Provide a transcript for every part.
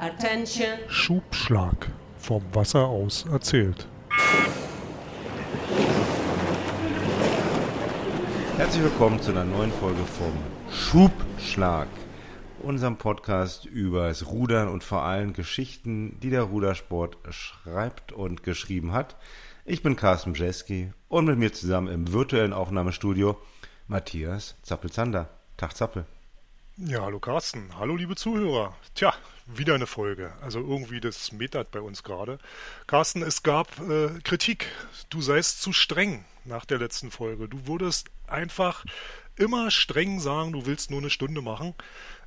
Attention. Schubschlag. Vom Wasser aus erzählt. Herzlich willkommen zu einer neuen Folge vom Schubschlag, unserem Podcast über das Rudern und vor allem Geschichten, die der Rudersport schreibt und geschrieben hat. Ich bin Carsten Bjeski und mit mir zusammen im virtuellen Aufnahmestudio Matthias Zappelzander. Tag Zappel. Ja, hallo Carsten. Hallo liebe Zuhörer. Tja, wieder eine Folge. Also irgendwie das metert bei uns gerade. Carsten, es gab äh, Kritik. Du seist zu streng nach der letzten Folge. Du wurdest einfach immer streng sagen, du willst nur eine Stunde machen.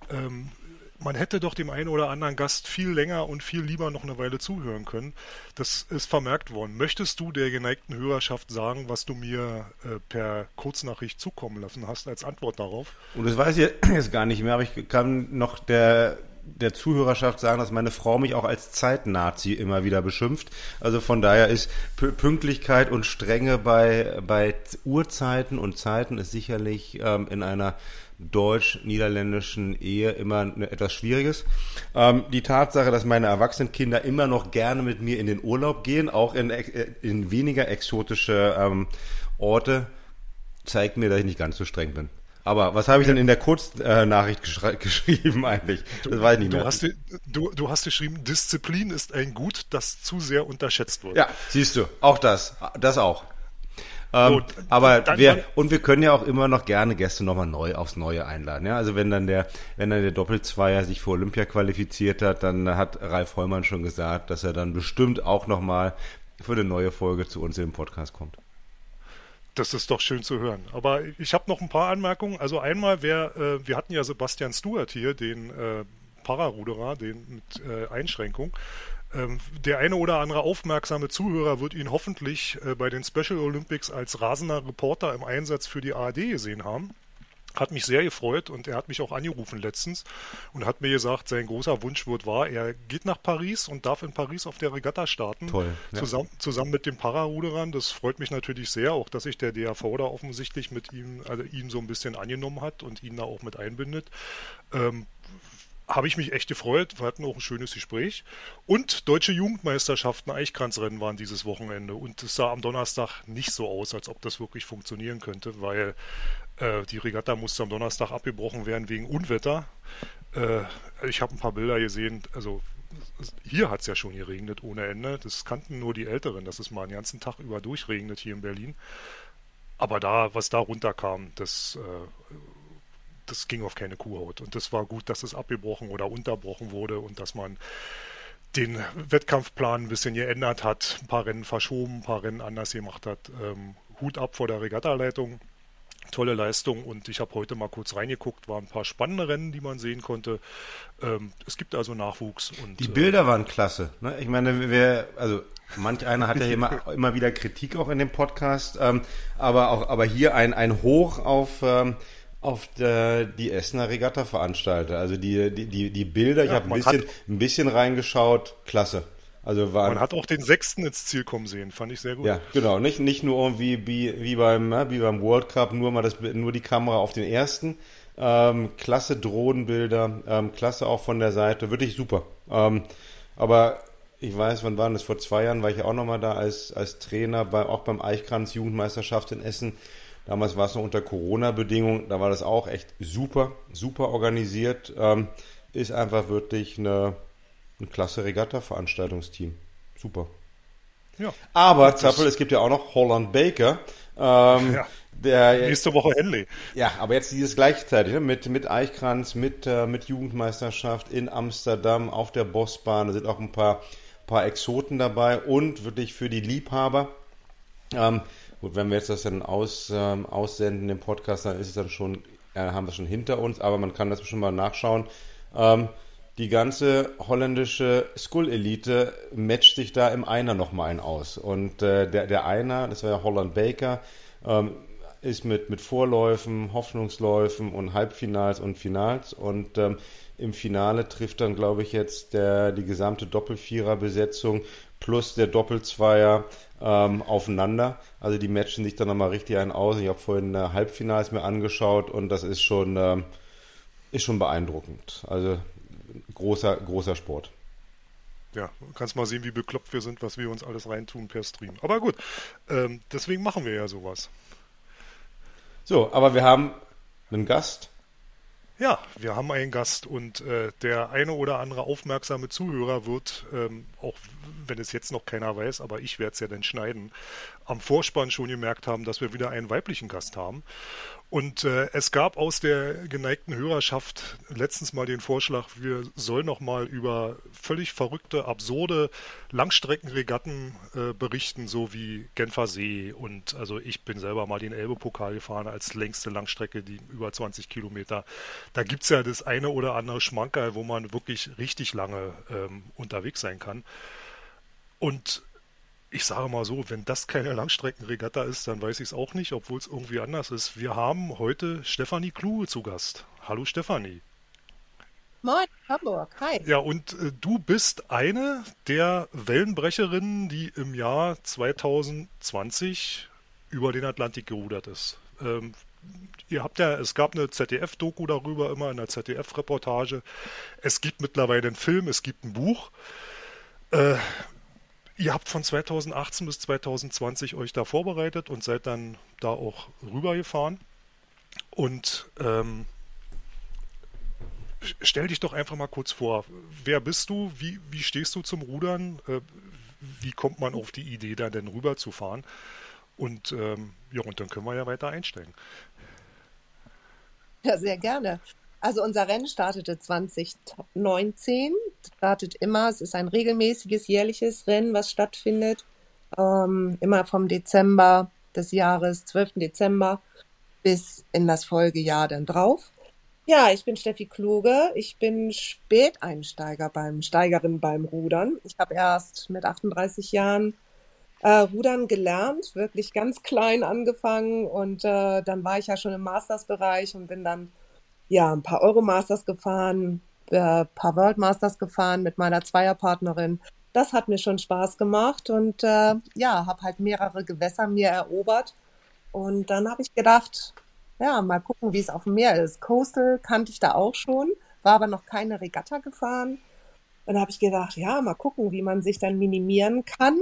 Ähm, man hätte doch dem einen oder anderen Gast viel länger und viel lieber noch eine Weile zuhören können. Das ist vermerkt worden. Möchtest du der geneigten Hörerschaft sagen, was du mir äh, per Kurznachricht zukommen lassen hast als Antwort darauf? Und das weiß ich jetzt gar nicht mehr, aber ich kann noch der der Zuhörerschaft sagen, dass meine Frau mich auch als Zeitnazi immer wieder beschimpft. Also von daher ist Pünktlichkeit und Strenge bei, bei Uhrzeiten und Zeiten ist sicherlich ähm, in einer deutsch-niederländischen Ehe immer etwas Schwieriges. Ähm, die Tatsache, dass meine erwachsenen Kinder immer noch gerne mit mir in den Urlaub gehen, auch in, äh, in weniger exotische ähm, Orte, zeigt mir, dass ich nicht ganz so streng bin. Aber was habe ich denn in der Kurznachricht geschrieben eigentlich? Das weiß ich nicht mehr. Du hast, du, du hast geschrieben, Disziplin ist ein Gut, das zu sehr unterschätzt wird. Ja, siehst du, auch das, das auch. Ähm, so, aber wir, und wir können ja auch immer noch gerne Gäste nochmal neu aufs Neue einladen. Ja, also wenn dann der, wenn dann der Doppelzweier sich für Olympia qualifiziert hat, dann hat Ralf Heumann schon gesagt, dass er dann bestimmt auch nochmal für eine neue Folge zu uns im Podcast kommt. Das ist doch schön zu hören. Aber ich habe noch ein paar Anmerkungen. Also einmal, wer, äh, wir hatten ja Sebastian Stuart hier, den äh, Pararuderer, den mit äh, Einschränkung. Ähm, der eine oder andere aufmerksame Zuhörer wird ihn hoffentlich äh, bei den Special Olympics als rasender Reporter im Einsatz für die ARD gesehen haben. Hat mich sehr gefreut und er hat mich auch angerufen letztens und hat mir gesagt, sein großer Wunsch wird wahr. Er geht nach Paris und darf in Paris auf der Regatta starten. Toll. Ja. Zusammen, zusammen mit den Pararuderern. Das freut mich natürlich sehr, auch dass sich der DAV da offensichtlich mit ihm, also ihn so ein bisschen angenommen hat und ihn da auch mit einbindet. Ähm, habe ich mich echt gefreut. Wir hatten auch ein schönes Gespräch. Und deutsche Jugendmeisterschaften Eichkranzrennen waren dieses Wochenende. Und es sah am Donnerstag nicht so aus, als ob das wirklich funktionieren könnte, weil äh, die Regatta musste am Donnerstag abgebrochen werden wegen Unwetter. Äh, ich habe ein paar Bilder gesehen. Also hier hat es ja schon geregnet ohne Ende. Das kannten nur die Älteren, dass es mal einen ganzen Tag über durchregnet hier in Berlin. Aber da, was da runterkam, das äh, das ging auf keine Kuhhaut. Und das war gut, dass es abgebrochen oder unterbrochen wurde und dass man den Wettkampfplan ein bisschen geändert hat, ein paar Rennen verschoben, ein paar Rennen anders gemacht hat. Ähm, Hut ab vor der Regattaleitung. Tolle Leistung und ich habe heute mal kurz reingeguckt, waren ein paar spannende Rennen, die man sehen konnte. Ähm, es gibt also Nachwuchs und die Bilder äh, waren klasse. Ne? Ich meine, wer, also manch einer hat ja immer, immer wieder Kritik auch in dem Podcast, ähm, aber auch, aber hier ein, ein Hoch auf ähm, auf der, die Essener Regatta veranstalter. Also die, die, die, die Bilder, ja, ich habe ein bisschen, ein bisschen reingeschaut, klasse. Also waren, man hat auch den sechsten ins Ziel kommen sehen, fand ich sehr gut. Ja, genau. Nicht, nicht nur irgendwie wie, wie, beim, ne, wie beim World Cup, nur mal das, nur die Kamera auf den ersten. Ähm, klasse Drohnenbilder, ähm, klasse auch von der Seite, wirklich super. Ähm, aber ich weiß, wann waren das? Vor zwei Jahren war ich ja auch nochmal da als, als Trainer, bei, auch beim Eichkranz Jugendmeisterschaft in Essen. Damals war es noch unter Corona-Bedingungen, da war das auch echt super, super organisiert. Ähm, ist einfach wirklich eine, ein klasse Regatta-Veranstaltungsteam. Super. Ja. Aber, Zappel, es gibt ja auch noch Holland Baker. Ähm, ja. Der, Nächste Woche Henley. Ja, aber jetzt dieses gleichzeitig ne? mit, mit Eichkranz, mit, äh, mit Jugendmeisterschaft in Amsterdam auf der Bossbahn. Da sind auch ein paar, paar Exoten dabei und wirklich für die Liebhaber. Ähm, Gut, wenn wir jetzt das dann aus, ähm, aussenden, im Podcast, dann ist es dann schon, ja, haben wir schon hinter uns, aber man kann das schon mal nachschauen. Ähm, die ganze holländische Skull-Elite matcht sich da im Einer nochmal ein aus. Und äh, der, der Einer, das war ja Holland Baker, ähm, ist mit, mit Vorläufen, Hoffnungsläufen und Halbfinals und Finals. Und ähm, im Finale trifft dann, glaube ich, jetzt der, die gesamte Doppelvierer-Besetzung plus der Doppelzweier ähm, aufeinander. Also die matchen sich dann nochmal richtig ein aus. Ich habe vorhin äh, Halbfinals mir angeschaut und das ist schon, ähm, ist schon beeindruckend. Also großer, großer Sport. ja, du kannst mal sehen, wie bekloppt wir sind, was wir uns alles reintun per Stream. Aber gut, ähm, deswegen machen wir ja sowas. So, aber wir haben einen Gast. Ja, wir haben einen Gast und äh, der eine oder andere aufmerksame Zuhörer wird, ähm, auch wenn es jetzt noch keiner weiß, aber ich werde es ja dann schneiden, am Vorspann schon gemerkt haben, dass wir wieder einen weiblichen Gast haben. Und äh, es gab aus der geneigten Hörerschaft letztens mal den Vorschlag, wir sollen noch mal über völlig verrückte, absurde Langstreckenregatten äh, berichten, so wie Genfer See. Und also ich bin selber mal den Elbe-Pokal gefahren als längste Langstrecke, die über 20 Kilometer. Da gibt es ja das eine oder andere Schmankerl, wo man wirklich richtig lange ähm, unterwegs sein kann. Und ich sage mal so, wenn das keine Langstreckenregatta ist, dann weiß ich es auch nicht, obwohl es irgendwie anders ist. Wir haben heute Stefanie Kluge zu Gast. Hallo Stefanie. Moin, Hamburg. Hi. Ja, und äh, du bist eine der Wellenbrecherinnen, die im Jahr 2020 über den Atlantik gerudert ist. Ähm, ihr habt ja, es gab eine ZDF-Doku darüber, immer in der ZDF-Reportage. Es gibt mittlerweile einen Film, es gibt ein Buch. Äh, Ihr habt von 2018 bis 2020 euch da vorbereitet und seid dann da auch rübergefahren. Und ähm, stell dich doch einfach mal kurz vor. Wer bist du? Wie, wie stehst du zum Rudern? Äh, wie kommt man auf die Idee, da denn rüber? Und ähm, ja, und dann können wir ja weiter einsteigen. Ja, sehr gerne. Also unser Rennen startete 2019, startet immer, es ist ein regelmäßiges jährliches Rennen, was stattfindet, ähm, immer vom Dezember des Jahres, 12. Dezember bis in das Folgejahr dann drauf. Ja, ich bin Steffi Kluge. Ich bin Späteinsteiger beim Steigerin beim Rudern. Ich habe erst mit 38 Jahren äh, Rudern gelernt, wirklich ganz klein angefangen und äh, dann war ich ja schon im Mastersbereich und bin dann ja, ein paar Euromasters gefahren, ein äh, paar World Masters gefahren mit meiner Zweierpartnerin. Das hat mir schon Spaß gemacht und äh, ja, habe halt mehrere Gewässer mir erobert. Und dann habe ich gedacht, ja, mal gucken, wie es auf dem Meer ist. Coastal kannte ich da auch schon, war aber noch keine Regatta gefahren. Und dann habe ich gedacht, ja, mal gucken, wie man sich dann minimieren kann.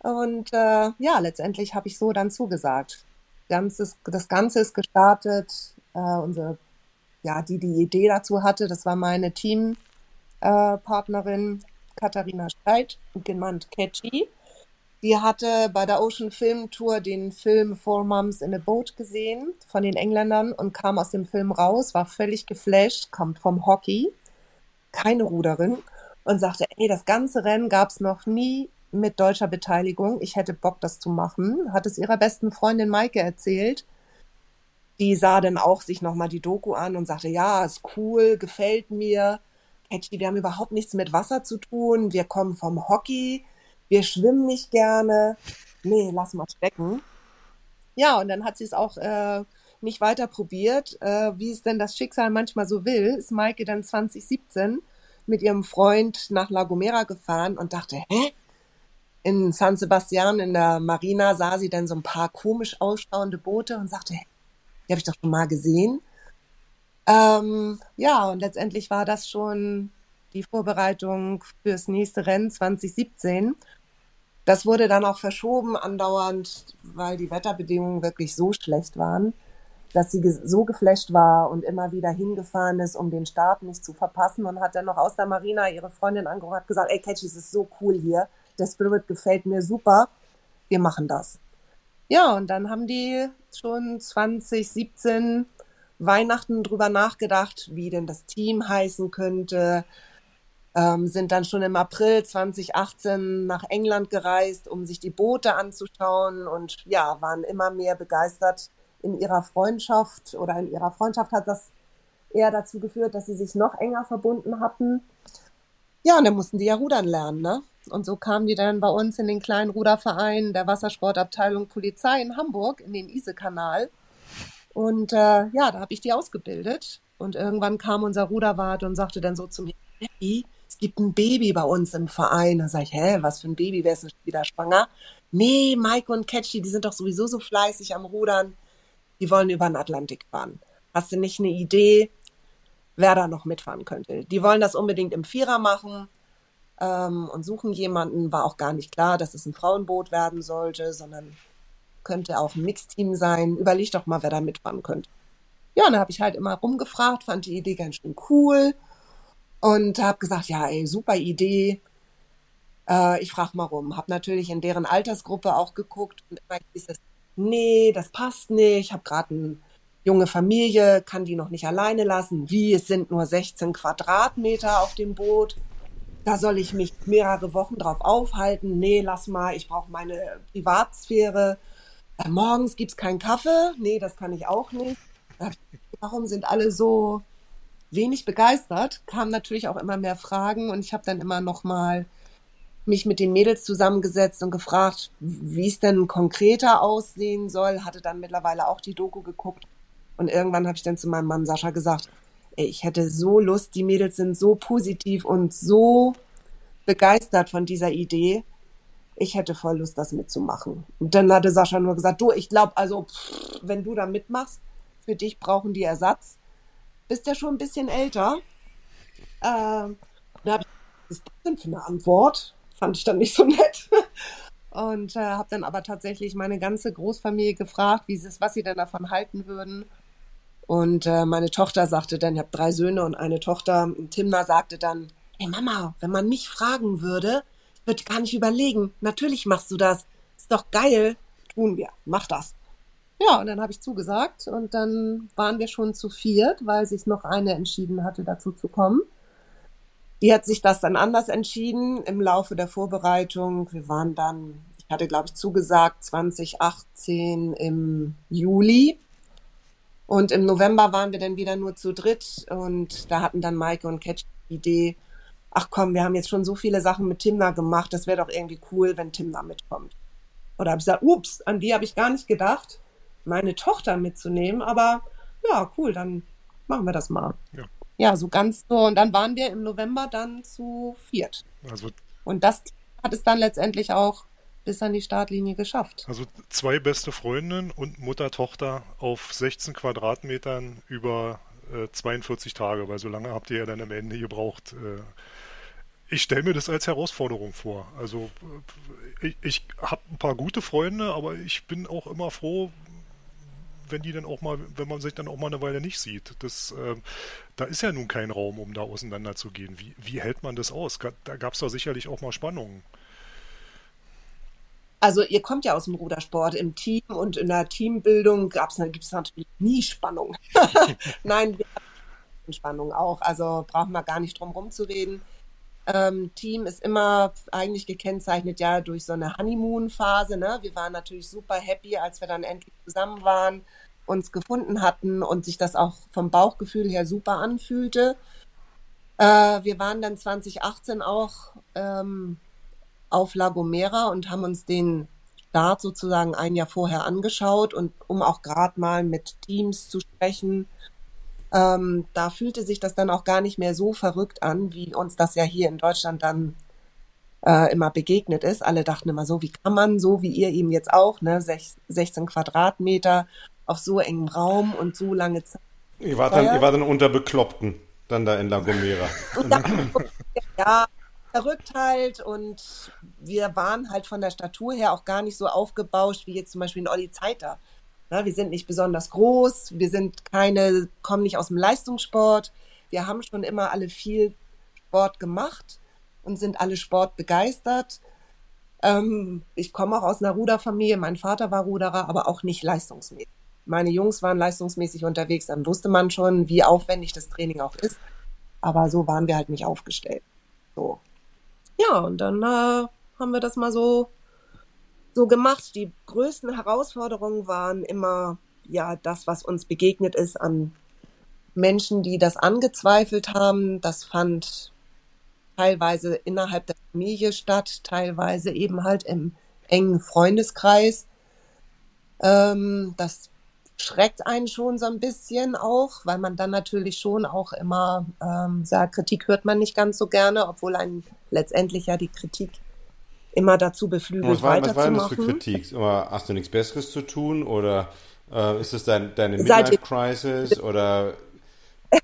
Und äh, ja, letztendlich habe ich so dann zugesagt. Ganzes, das Ganze ist gestartet. Äh, unsere ja, die die Idee dazu hatte, das war meine Teampartnerin äh, Katharina Streit, genannt Catchy. Die hatte bei der Ocean Film Tour den Film Four Moms in a Boat gesehen von den Engländern und kam aus dem Film raus, war völlig geflasht, kommt vom Hockey, keine Ruderin und sagte, ey, das ganze Rennen gab es noch nie mit deutscher Beteiligung. Ich hätte Bock, das zu machen. Hat es ihrer besten Freundin Maike erzählt die sah dann auch sich nochmal die Doku an und sagte, ja, ist cool, gefällt mir. Catchy, wir haben überhaupt nichts mit Wasser zu tun. Wir kommen vom Hockey. Wir schwimmen nicht gerne. Nee, lass mal stecken. Ja, und dann hat sie es auch äh, nicht weiter probiert. Äh, wie es denn das Schicksal manchmal so will, ist Maike dann 2017 mit ihrem Freund nach La Gomera gefahren und dachte, hä? In San Sebastian in der Marina sah sie dann so ein paar komisch ausschauende Boote und sagte, habe ich doch schon mal gesehen. Ähm, ja, und letztendlich war das schon die Vorbereitung fürs nächste Rennen 2017. Das wurde dann auch verschoben andauernd, weil die Wetterbedingungen wirklich so schlecht waren, dass sie so geflasht war und immer wieder hingefahren ist, um den Start nicht zu verpassen und hat dann noch aus der Marina ihre Freundin angerufen und gesagt, ey Catchy, es ist so cool hier, der Spirit gefällt mir super, wir machen das. Ja, und dann haben die schon 2017 Weihnachten drüber nachgedacht, wie denn das Team heißen könnte. Ähm, sind dann schon im April 2018 nach England gereist, um sich die Boote anzuschauen und ja, waren immer mehr begeistert in ihrer Freundschaft oder in ihrer Freundschaft hat das eher dazu geführt, dass sie sich noch enger verbunden hatten. Ja, und dann mussten die ja rudern lernen, ne? Und so kamen die dann bei uns in den kleinen Ruderverein der Wassersportabteilung Polizei in Hamburg in den Ise-Kanal. Und äh, ja, da habe ich die ausgebildet. Und irgendwann kam unser Ruderwart und sagte dann so zu mir, hey, es gibt ein Baby bei uns im Verein. Da sage ich, hä, was für ein Baby, wer ist denn wieder schwanger? Nee, Mike und Catchy, die sind doch sowieso so fleißig am Rudern. Die wollen über den Atlantik fahren. Hast du nicht eine Idee, wer da noch mitfahren könnte? Die wollen das unbedingt im Vierer machen ähm, und suchen jemanden. War auch gar nicht klar, dass es ein Frauenboot werden sollte, sondern könnte auch ein Mixteam sein. Überleg doch mal, wer da mitfahren könnte. Ja, und dann habe ich halt immer rumgefragt, fand die Idee ganz schön cool und habe gesagt, ja, ey, super Idee. Äh, ich frage mal rum. Habe natürlich in deren Altersgruppe auch geguckt und immer hieß es, nee, das passt nicht. Ich habe gerade eine junge Familie, kann die noch nicht alleine lassen. Wie, es sind nur 16 Quadratmeter auf dem Boot. Da soll ich mich mehrere Wochen drauf aufhalten. Nee, lass mal, ich brauche meine Privatsphäre. Äh, morgens gibt's keinen Kaffee. Nee, das kann ich auch nicht. Äh, warum sind alle so wenig begeistert? Kamen natürlich auch immer mehr Fragen und ich habe dann immer noch mal mich mit den Mädels zusammengesetzt und gefragt, wie es denn konkreter aussehen soll. Hatte dann mittlerweile auch die Doku geguckt und irgendwann habe ich dann zu meinem Mann Sascha gesagt, ich hätte so Lust, die Mädels sind so positiv und so begeistert von dieser Idee ich hätte voll Lust, das mitzumachen. Und dann hatte Sascha nur gesagt, du, ich glaube, also, pff, wenn du da mitmachst, für dich brauchen die Ersatz. Bist ja schon ein bisschen älter. Ähm, da habe ich, was ist das denn für eine Antwort? Fand ich dann nicht so nett. Und äh, habe dann aber tatsächlich meine ganze Großfamilie gefragt, wie was sie denn davon halten würden. Und äh, meine Tochter sagte dann, ich habe drei Söhne und eine Tochter. Timna sagte dann, hey Mama, wenn man mich fragen würde, würde gar nicht überlegen. Natürlich machst du das. Ist doch geil. Tun wir. Mach das. Ja, und dann habe ich zugesagt und dann waren wir schon zu viert, weil sich noch eine entschieden hatte, dazu zu kommen. Die hat sich das dann anders entschieden im Laufe der Vorbereitung. Wir waren dann, ich hatte glaube ich zugesagt, 2018 im Juli. Und im November waren wir dann wieder nur zu dritt und da hatten dann Maike und Ketch die Idee, ach komm, wir haben jetzt schon so viele Sachen mit Timna gemacht, das wäre doch irgendwie cool, wenn Timna mitkommt. Oder habe ich gesagt, ups, an die habe ich gar nicht gedacht, meine Tochter mitzunehmen, aber ja, cool, dann machen wir das mal. Ja. ja, so ganz so. Und dann waren wir im November dann zu viert. Also, und das hat es dann letztendlich auch bis an die Startlinie geschafft. Also zwei beste Freundinnen und Mutter-Tochter auf 16 Quadratmetern über äh, 42 Tage, weil so lange habt ihr ja dann am Ende gebraucht, äh, ich stelle mir das als Herausforderung vor. Also äh, ich, ich habe ein paar gute Freunde, aber ich bin auch immer froh, wenn die dann auch mal, wenn man sich dann auch mal eine Weile nicht sieht. Das, äh, da ist ja nun kein Raum, um da auseinanderzugehen. Wie, wie hält man das aus? Da gab es doch sicherlich auch mal Spannungen. Also ihr kommt ja aus dem Rudersport im Team und in der Teambildung gibt es natürlich nie Spannung. Nein, wir haben Spannung auch. Also brauchen wir gar nicht drum rumzureden. Ähm, Team ist immer eigentlich gekennzeichnet ja durch so eine Honeymoon-Phase. Ne? Wir waren natürlich super happy, als wir dann endlich zusammen waren, uns gefunden hatten und sich das auch vom Bauchgefühl her super anfühlte. Äh, wir waren dann 2018 auch ähm, auf La Gomera und haben uns den Start sozusagen ein Jahr vorher angeschaut und um auch gerade mal mit Teams zu sprechen, ähm, da fühlte sich das dann auch gar nicht mehr so verrückt an, wie uns das ja hier in Deutschland dann äh, immer begegnet ist. Alle dachten immer so, wie kann man, so wie ihr eben jetzt auch, ne, 16 Quadratmeter auf so engem Raum und so lange Zeit. Ihr wart dann, ihr wart dann unter Bekloppten, dann da in La Gomera. ja, verrückt halt und wir waren halt von der Statur her auch gar nicht so aufgebauscht wie jetzt zum Beispiel in Olli Zeiter. Na, wir sind nicht besonders groß, wir sind keine, kommen nicht aus dem Leistungssport. Wir haben schon immer alle viel Sport gemacht und sind alle sportbegeistert. Ähm, ich komme auch aus einer Ruderfamilie. Mein Vater war Ruderer, aber auch nicht leistungsmäßig. Meine Jungs waren leistungsmäßig unterwegs. Dann wusste man schon, wie aufwendig das Training auch ist. Aber so waren wir halt nicht aufgestellt. So. Ja, und dann äh, haben wir das mal so so gemacht. Die größten Herausforderungen waren immer ja das, was uns begegnet ist an Menschen, die das angezweifelt haben. Das fand teilweise innerhalb der Familie statt, teilweise eben halt im engen Freundeskreis. Ähm, das schreckt einen schon so ein bisschen auch, weil man dann natürlich schon auch immer ähm, sagt, Kritik hört man nicht ganz so gerne, obwohl einen letztendlich ja die Kritik immer dazu beflügelt, was war, weiterzumachen. Was war denn das für Kritik? Hast du nichts Besseres zu tun oder äh, ist es dein, deine Midlife-Crisis oder...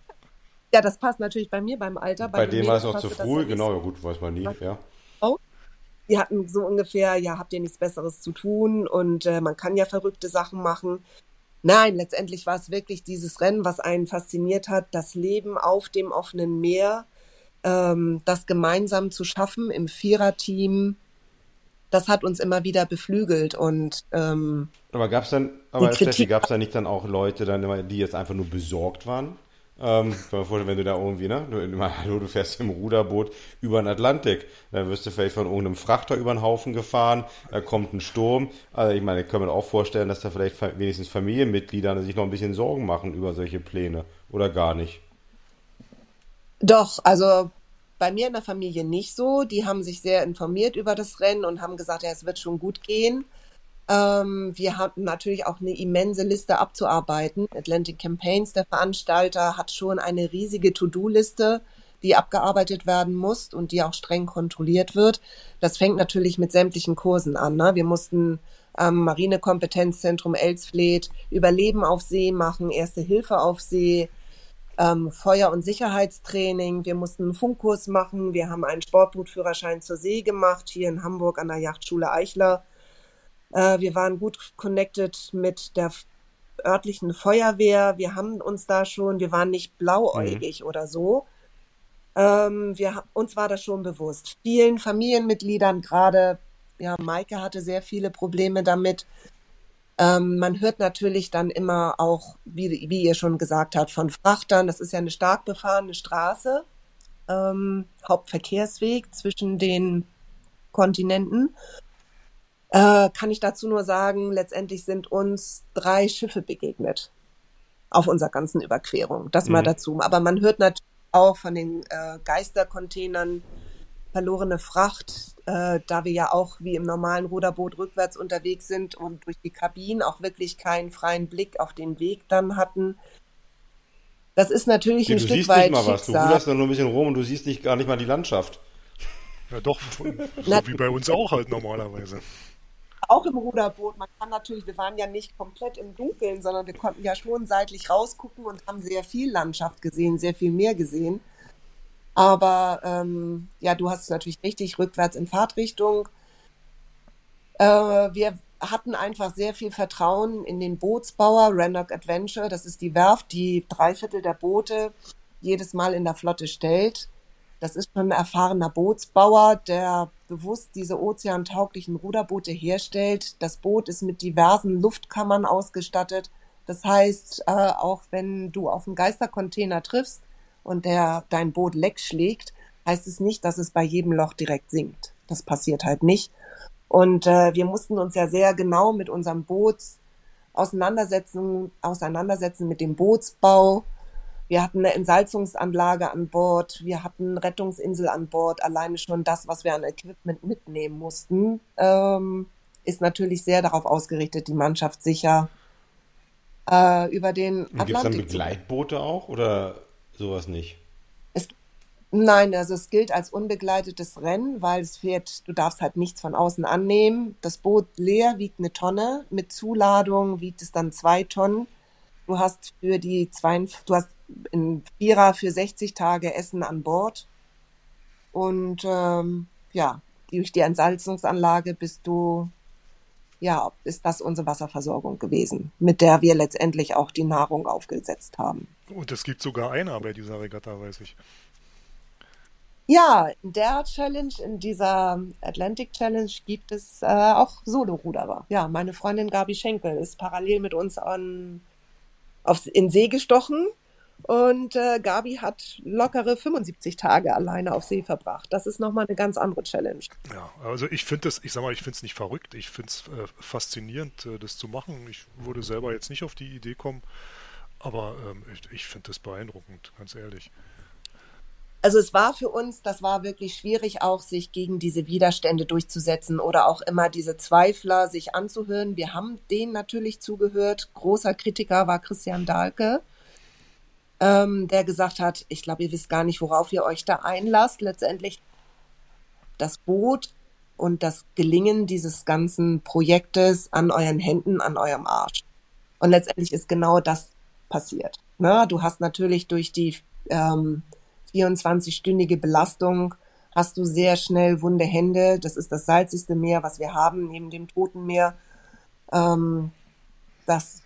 Ja, das passt natürlich bei mir beim Alter. Bei, bei dem war es auch zu früh, genau, ja gut, weiß man nie, ja. Die hatten so ungefähr, ja, habt ihr nichts Besseres zu tun und äh, man kann ja verrückte Sachen machen. Nein, letztendlich war es wirklich dieses Rennen, was einen fasziniert hat, das Leben auf dem offenen Meer, ähm, das gemeinsam zu schaffen im Viererteam. Das hat uns immer wieder beflügelt und ähm, aber gab es dann, aber Steffi, gab es da nicht dann auch Leute, dann, die jetzt einfach nur besorgt waren? Ähm, wenn du da irgendwie, ne, du, du fährst im Ruderboot über den Atlantik, dann wirst du vielleicht von irgendeinem Frachter über den Haufen gefahren, da kommt ein Sturm. Also ich meine, kann man auch vorstellen, dass da vielleicht wenigstens Familienmitglieder sich noch ein bisschen Sorgen machen über solche Pläne oder gar nicht. Doch, also bei mir in der Familie nicht so. Die haben sich sehr informiert über das Rennen und haben gesagt, ja, es wird schon gut gehen. Ähm, wir hatten natürlich auch eine immense Liste abzuarbeiten. Atlantic Campaigns, der Veranstalter, hat schon eine riesige To-Do-Liste, die abgearbeitet werden muss und die auch streng kontrolliert wird. Das fängt natürlich mit sämtlichen Kursen an. Ne? Wir mussten ähm, Marinekompetenzzentrum Elsfleth Überleben auf See machen, Erste Hilfe auf See, ähm, Feuer- und Sicherheitstraining. Wir mussten einen Funkkurs machen. Wir haben einen Sportbootführerschein zur See gemacht, hier in Hamburg an der Yachtschule Eichler. Äh, wir waren gut connected mit der örtlichen Feuerwehr. Wir haben uns da schon, wir waren nicht blauäugig mhm. oder so. Ähm, wir, uns war das schon bewusst. Vielen Familienmitgliedern gerade, ja, Maike hatte sehr viele Probleme damit. Ähm, man hört natürlich dann immer auch, wie, wie ihr schon gesagt habt, von Frachtern. Das ist ja eine stark befahrene Straße, ähm, Hauptverkehrsweg zwischen den Kontinenten. Äh, kann ich dazu nur sagen, letztendlich sind uns drei Schiffe begegnet auf unserer ganzen Überquerung. Das mhm. mal dazu. Aber man hört natürlich auch von den äh, Geistercontainern verlorene Fracht, äh, da wir ja auch wie im normalen Ruderboot rückwärts unterwegs sind und durch die Kabinen auch wirklich keinen freien Blick auf den Weg dann hatten. Das ist natürlich ja, ein Stück weit. Du siehst nicht mal was, du ruderst nur ein bisschen rum und du siehst nicht, gar nicht mal die Landschaft. Ja doch, so wie bei uns auch halt normalerweise auch im Ruderboot. Man kann natürlich, wir waren ja nicht komplett im Dunkeln, sondern wir konnten ja schon seitlich rausgucken und haben sehr viel Landschaft gesehen, sehr viel mehr gesehen. Aber ähm, ja, du hast es natürlich richtig, rückwärts in Fahrtrichtung. Äh, wir hatten einfach sehr viel Vertrauen in den Bootsbauer, Rannoch Adventure. Das ist die Werft, die drei Viertel der Boote jedes Mal in der Flotte stellt. Das ist schon ein erfahrener Bootsbauer, der bewusst diese ozeantauglichen Ruderboote herstellt. Das Boot ist mit diversen Luftkammern ausgestattet. Das heißt, äh, auch wenn du auf einen Geistercontainer triffst und der dein Boot leck schlägt, heißt es nicht, dass es bei jedem Loch direkt sinkt. Das passiert halt nicht. Und äh, wir mussten uns ja sehr genau mit unserem Boot auseinandersetzen, auseinandersetzen mit dem Bootsbau, wir hatten eine Entsalzungsanlage an Bord, wir hatten Rettungsinsel an Bord. Alleine schon das, was wir an Equipment mitnehmen mussten, ähm, ist natürlich sehr darauf ausgerichtet, die Mannschaft sicher äh, über den Atlantik Gibt es dann Begleitboote auch oder sowas nicht? Es, nein, also es gilt als unbegleitetes Rennen, weil es fährt, du darfst halt nichts von außen annehmen. Das Boot leer wiegt eine Tonne, mit Zuladung wiegt es dann zwei Tonnen. Du hast für die zwei, du hast in Vierer für 60 Tage Essen an Bord. Und ähm, ja, durch die Entsalzungsanlage bist du, ja, ist das unsere Wasserversorgung gewesen, mit der wir letztendlich auch die Nahrung aufgesetzt haben. Und es gibt sogar einer bei dieser Regatta, weiß ich. Ja, in der Challenge, in dieser Atlantic Challenge gibt es äh, auch Solo-Ruderer. Ja, meine Freundin Gabi Schenkel ist parallel mit uns an, auf, in See gestochen und äh, Gabi hat lockere 75 Tage alleine auf See verbracht. Das ist nochmal eine ganz andere Challenge. Ja, also ich finde es, ich sag mal, ich finde es nicht verrückt. Ich finde es äh, faszinierend, äh, das zu machen. Ich würde selber jetzt nicht auf die Idee kommen, aber ähm, ich, ich finde das beeindruckend, ganz ehrlich. Also es war für uns, das war wirklich schwierig auch, sich gegen diese Widerstände durchzusetzen oder auch immer diese Zweifler sich anzuhören. Wir haben denen natürlich zugehört. Großer Kritiker war Christian Dahlke ähm, der gesagt hat, ich glaube, ihr wisst gar nicht, worauf ihr euch da einlasst. Letztendlich das Boot und das Gelingen dieses ganzen Projektes an euren Händen, an eurem Arsch. Und letztendlich ist genau das passiert. Ne? Du hast natürlich durch die ähm, 24-stündige Belastung hast du sehr schnell wunde Hände. Das ist das salzigste Meer, was wir haben, neben dem Toten Meer. Ähm, das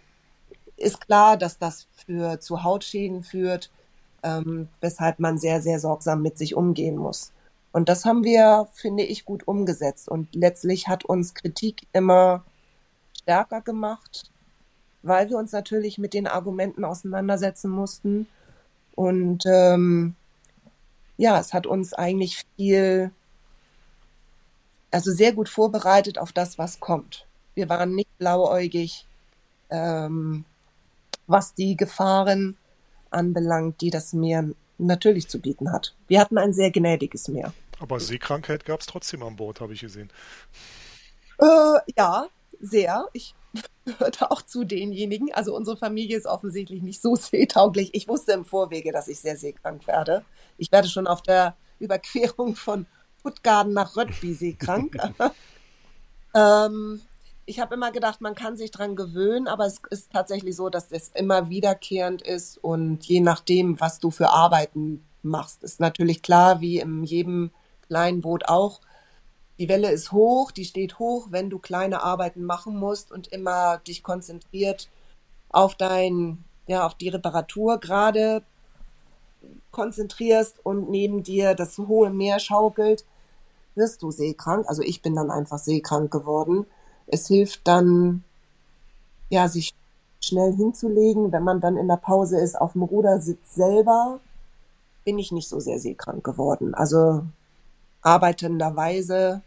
ist klar, dass das für zu Hautschäden führt, ähm, weshalb man sehr, sehr sorgsam mit sich umgehen muss. Und das haben wir, finde ich, gut umgesetzt. Und letztlich hat uns Kritik immer stärker gemacht, weil wir uns natürlich mit den Argumenten auseinandersetzen mussten. Und ähm, ja, es hat uns eigentlich viel, also sehr gut vorbereitet auf das, was kommt. Wir waren nicht blauäugig, ähm, was die Gefahren anbelangt, die das Meer natürlich zu bieten hat. Wir hatten ein sehr gnädiges Meer. Aber Seekrankheit gab es trotzdem an Bord, habe ich gesehen. Äh, ja, sehr. Ich gehörte auch zu denjenigen. Also unsere Familie ist offensichtlich nicht so seetauglich. Ich wusste im Vorwege, dass ich sehr seekrank werde. Ich werde schon auf der Überquerung von Puttgarden nach Röttby seekrank. ähm, ich habe immer gedacht, man kann sich dran gewöhnen, aber es ist tatsächlich so, dass es immer wiederkehrend ist und je nachdem, was du für Arbeiten machst, ist natürlich klar, wie in jedem kleinen Boot auch. Die Welle ist hoch, die steht hoch, wenn du kleine Arbeiten machen musst und immer dich konzentriert auf dein, ja, auf die Reparatur gerade konzentrierst und neben dir das hohe Meer schaukelt, wirst du seekrank. Also ich bin dann einfach seekrank geworden. Es hilft dann, ja, sich schnell hinzulegen. Wenn man dann in der Pause ist, auf dem Rudersitz selber, bin ich nicht so sehr seekrank geworden. Also arbeitenderweise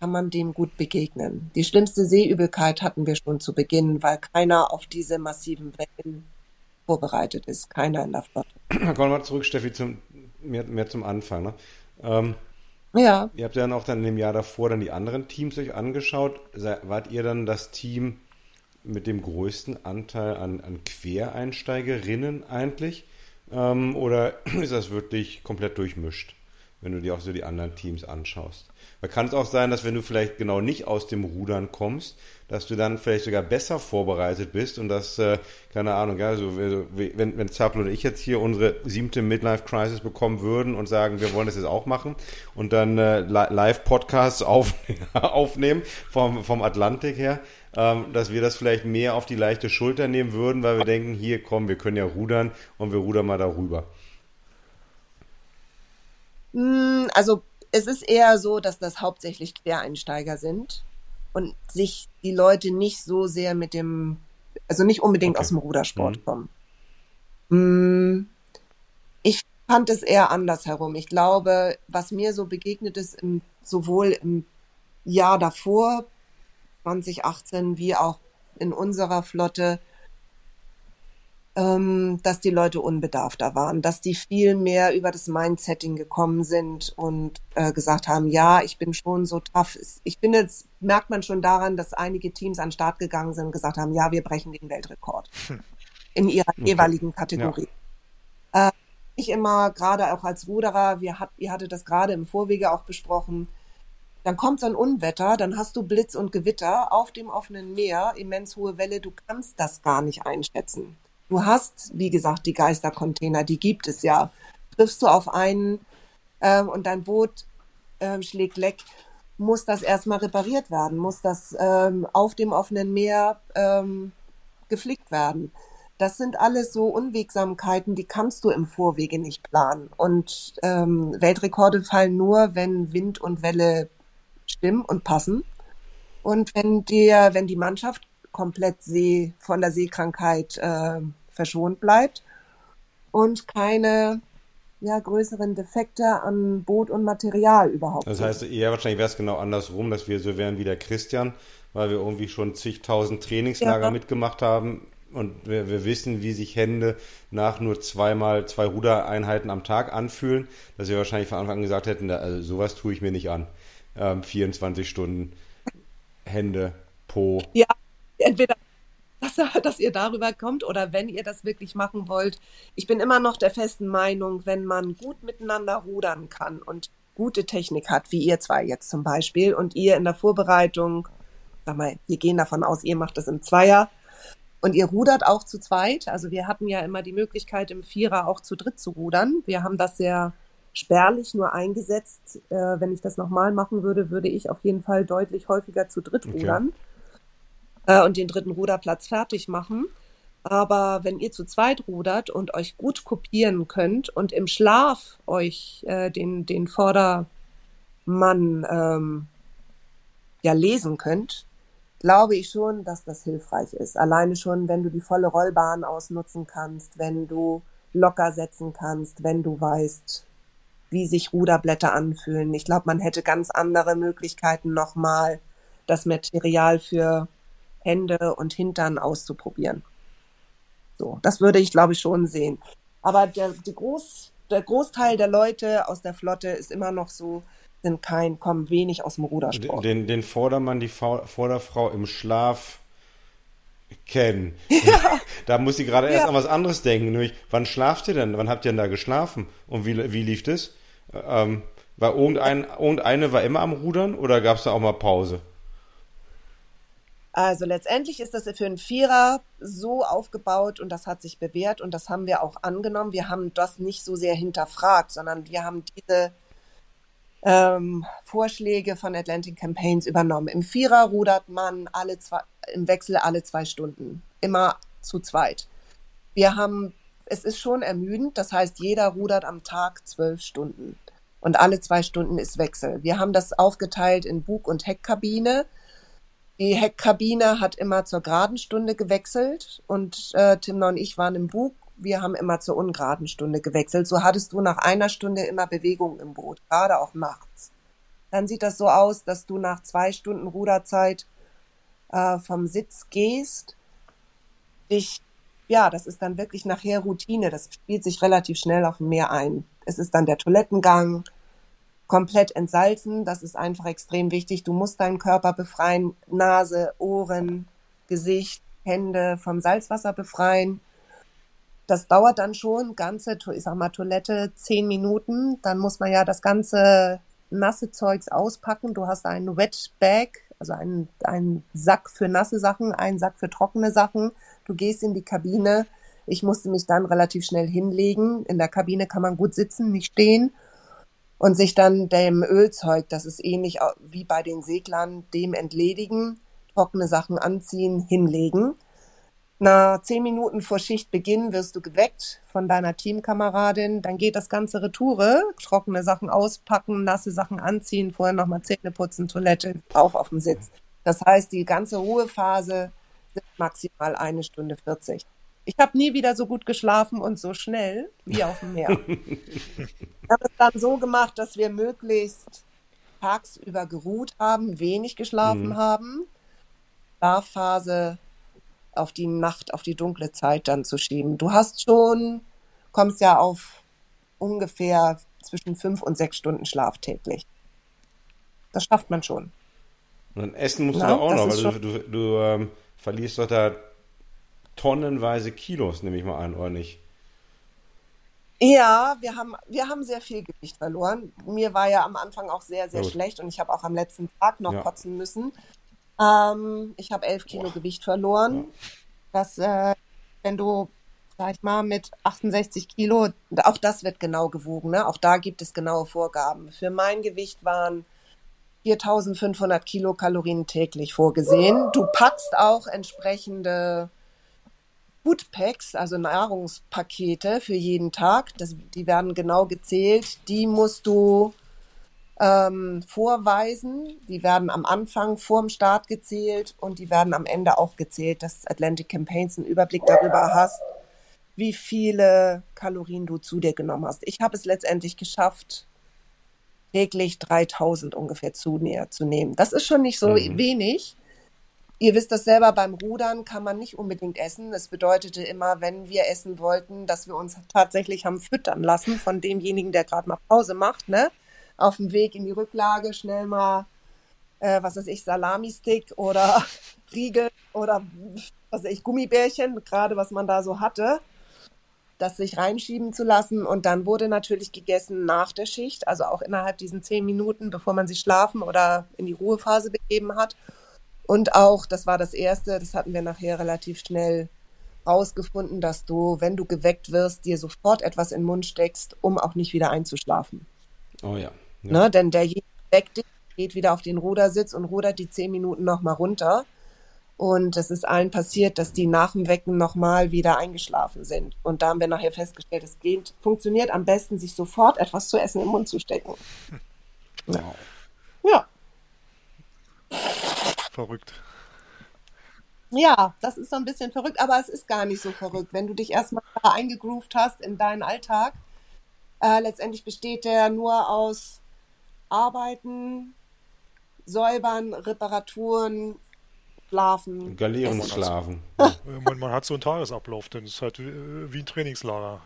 kann man dem gut begegnen. Die schlimmste Seeübelkeit hatten wir schon zu Beginn, weil keiner auf diese massiven Wellen vorbereitet ist. Keiner in der Flotte. Kommen wir zurück, Steffi, zum, mehr, mehr zum Anfang. Ne? Ähm, ja. Ihr habt ja dann auch dann im Jahr davor dann die anderen Teams euch angeschaut. Wart ihr dann das Team mit dem größten Anteil an, an Quereinsteigerinnen eigentlich? Ähm, oder ist das wirklich komplett durchmischt, wenn du dir auch so die anderen Teams anschaust? Weil kann es auch sein, dass wenn du vielleicht genau nicht aus dem Rudern kommst, dass du dann vielleicht sogar besser vorbereitet bist und dass, äh, keine Ahnung, ja, so, wenn, wenn Zappel und ich jetzt hier unsere siebte Midlife Crisis bekommen würden und sagen, wir wollen das jetzt auch machen und dann äh, Live-Podcasts auf, aufnehmen vom, vom Atlantik her, ähm, dass wir das vielleicht mehr auf die leichte Schulter nehmen würden, weil wir denken, hier komm, wir können ja rudern und wir rudern mal darüber. Hm, also es ist eher so, dass das hauptsächlich Quereinsteiger sind und sich die Leute nicht so sehr mit dem, also nicht unbedingt okay. aus dem Rudersport mhm. kommen. Hm, ich fand es eher andersherum. Ich glaube, was mir so begegnet ist, im, sowohl im Jahr davor, 2018, wie auch in unserer Flotte, ähm, dass die Leute unbedarfter waren, dass die viel mehr über das Mindsetting gekommen sind und äh, gesagt haben, ja, ich bin schon so tough. Ich finde, das merkt man schon daran, dass einige Teams an den Start gegangen sind und gesagt haben, ja, wir brechen den Weltrekord hm. in ihrer okay. jeweiligen Kategorie. Ja. Äh, ich immer, gerade auch als Ruderer, wir hat, ihr hattet das gerade im Vorwege auch besprochen, dann kommt so ein Unwetter, dann hast du Blitz und Gewitter auf dem offenen Meer, immens hohe Welle, du kannst das gar nicht einschätzen. Du hast, wie gesagt, die Geistercontainer, die gibt es ja. Triffst du auf einen ähm, und dein Boot ähm, schlägt leck, muss das erstmal repariert werden, muss das ähm, auf dem offenen Meer ähm, geflickt werden. Das sind alles so Unwegsamkeiten, die kannst du im Vorwege nicht planen. Und ähm, Weltrekorde fallen nur, wenn Wind und Welle stimmen und passen. Und wenn dir, wenn die Mannschaft komplett See, von der Seekrankheit äh, verschont bleibt und keine ja, größeren Defekte an Boot und Material überhaupt. Das heißt, eher wahrscheinlich wäre es genau andersrum, dass wir so wären wie der Christian, weil wir irgendwie schon zigtausend Trainingslager ja. mitgemacht haben und wir, wir, wissen, wie sich Hände nach nur zweimal zwei Rudereinheiten am Tag anfühlen, dass wir wahrscheinlich von Anfang an gesagt hätten, also sowas tue ich mir nicht an. Ähm, 24 Stunden Hände, Po. Ja, entweder dass, dass ihr darüber kommt oder wenn ihr das wirklich machen wollt. Ich bin immer noch der festen Meinung, wenn man gut miteinander rudern kann und gute Technik hat, wie ihr zwei jetzt zum Beispiel, und ihr in der Vorbereitung, sag mal, wir gehen davon aus, ihr macht das im Zweier, Und ihr rudert auch zu zweit. Also wir hatten ja immer die Möglichkeit, im Vierer auch zu dritt zu rudern. Wir haben das sehr spärlich nur eingesetzt. Äh, wenn ich das nochmal machen würde, würde ich auf jeden Fall deutlich häufiger zu dritt okay. rudern äh, und den dritten Ruderplatz fertig machen. Aber wenn ihr zu zweit rudert und euch gut kopieren könnt und im Schlaf euch äh, den, den Vordermann ähm, ja lesen könnt, glaube ich schon, dass das hilfreich ist. Alleine schon, wenn du die volle Rollbahn ausnutzen kannst, wenn du locker setzen kannst, wenn du weißt, wie sich Ruderblätter anfühlen. Ich glaube, man hätte ganz andere Möglichkeiten nochmal, das Material für Hände und Hintern auszuprobieren. So, das würde ich, glaube ich, schon sehen. Aber der, die Groß, der Großteil der Leute aus der Flotte ist immer noch so, sind kein, kommen wenig aus dem Rudersport. Den, den Vordermann, die Vorderfrau im Schlaf kennen. Ja. Da muss sie gerade erst ja. an was anderes denken, nämlich, wann schlaft ihr denn? Wann habt ihr denn da geschlafen? Und wie, wie lief das? Ähm, war irgendein, irgendeine war immer am Rudern oder gab es da auch mal Pause? Also letztendlich ist das für einen Vierer so aufgebaut und das hat sich bewährt und das haben wir auch angenommen. Wir haben das nicht so sehr hinterfragt, sondern wir haben diese ähm, Vorschläge von Atlantic Campaigns übernommen. Im Vierer rudert man alle zwei, im Wechsel alle zwei Stunden, immer zu zweit. Wir haben, es ist schon ermüdend, das heißt, jeder rudert am Tag zwölf Stunden und alle zwei Stunden ist Wechsel. Wir haben das aufgeteilt in Bug- und Heckkabine. Die Heckkabine hat immer zur geraden Stunde gewechselt und äh, Timna und ich waren im Bug. Wir haben immer zur ungeraden Stunde gewechselt. So hattest du nach einer Stunde immer Bewegung im Boot, gerade auch nachts. Dann sieht das so aus, dass du nach zwei Stunden Ruderzeit äh, vom Sitz gehst, dich, ja, das ist dann wirklich nachher Routine. Das spielt sich relativ schnell auf dem Meer ein. Es ist dann der Toilettengang, komplett entsalzen. Das ist einfach extrem wichtig. Du musst deinen Körper befreien, Nase, Ohren, Gesicht, Hände vom Salzwasser befreien. Das dauert dann schon ganze, ich sag mal Toilette, zehn Minuten. Dann muss man ja das ganze nasse Zeugs auspacken. Du hast einen Wet Bag, also einen, einen Sack für nasse Sachen, einen Sack für trockene Sachen. Du gehst in die Kabine, ich musste mich dann relativ schnell hinlegen. In der Kabine kann man gut sitzen, nicht stehen. Und sich dann dem Ölzeug, das ist ähnlich wie bei den Seglern, dem entledigen, trockene Sachen anziehen, hinlegen. Nach zehn Minuten vor Schichtbeginn wirst du geweckt von deiner Teamkameradin. Dann geht das ganze Retoure. Trockene Sachen auspacken, nasse Sachen anziehen, vorher nochmal Zähne putzen, Toilette, auf auf dem Sitz. Das heißt, die ganze Ruhephase sind maximal eine Stunde 40. Ich habe nie wieder so gut geschlafen und so schnell wie auf dem Meer. ich habe es dann so gemacht, dass wir möglichst tagsüber geruht haben, wenig geschlafen mhm. haben, Schlafphase auf die Nacht, auf die dunkle Zeit dann zu schieben. Du hast schon, kommst ja auf ungefähr zwischen fünf und sechs Stunden Schlaf täglich. Das schafft man schon. Und dann essen musst Na, du da auch noch, weil du, du, du ähm, verlierst doch da tonnenweise Kilos, nehme ich mal an, oder nicht? Ja, wir haben, wir haben sehr viel Gewicht verloren. Mir war ja am Anfang auch sehr, sehr Gut. schlecht und ich habe auch am letzten Tag noch ja. kotzen müssen. Ähm, ich habe elf Kilo Boah. Gewicht verloren. Ja. Das, äh, wenn du, sag ich mal, mit 68 Kilo, auch das wird genau gewogen, ne? Auch da gibt es genaue Vorgaben. Für mein Gewicht waren 4500 Kilokalorien täglich vorgesehen. Du packst auch entsprechende Foodpacks, also Nahrungspakete für jeden Tag. Das, die werden genau gezählt. Die musst du ähm, vorweisen. Die werden am Anfang vorm Start gezählt und die werden am Ende auch gezählt, dass Atlantic Campaigns einen Überblick darüber hast, wie viele Kalorien du zu dir genommen hast. Ich habe es letztendlich geschafft, täglich 3000 ungefähr zu, zu nehmen. Das ist schon nicht so mhm. wenig. Ihr wisst das selber, beim Rudern kann man nicht unbedingt essen. Es bedeutete immer, wenn wir essen wollten, dass wir uns tatsächlich haben füttern lassen von demjenigen, der gerade mal Pause macht, ne? Auf dem Weg in die Rücklage schnell mal, äh, was weiß ich, Salamistick oder Riegel oder was weiß ich, Gummibärchen, gerade was man da so hatte, das sich reinschieben zu lassen. Und dann wurde natürlich gegessen nach der Schicht, also auch innerhalb diesen zehn Minuten, bevor man sich schlafen oder in die Ruhephase begeben hat. Und auch, das war das Erste, das hatten wir nachher relativ schnell rausgefunden, dass du, wenn du geweckt wirst, dir sofort etwas in den Mund steckst, um auch nicht wieder einzuschlafen. Oh ja. ja. Ne? Denn derjenige weckt dich, geht wieder auf den Rudersitz und rudert die zehn Minuten nochmal runter. Und es ist allen passiert, dass die nach dem Wecken nochmal wieder eingeschlafen sind. Und da haben wir nachher festgestellt, es geht, funktioniert am besten, sich sofort etwas zu essen im Mund zu stecken. Ja. ja. Verrückt. Ja, das ist so ein bisschen verrückt, aber es ist gar nicht so verrückt. Wenn du dich erstmal eingegroovt hast in deinen Alltag, äh, letztendlich besteht der nur aus Arbeiten, Säubern, Reparaturen, Schlafen. Galeeren und Schlafen. man, man, hat so einen Tagesablauf, denn es ist halt wie, wie ein Trainingslager.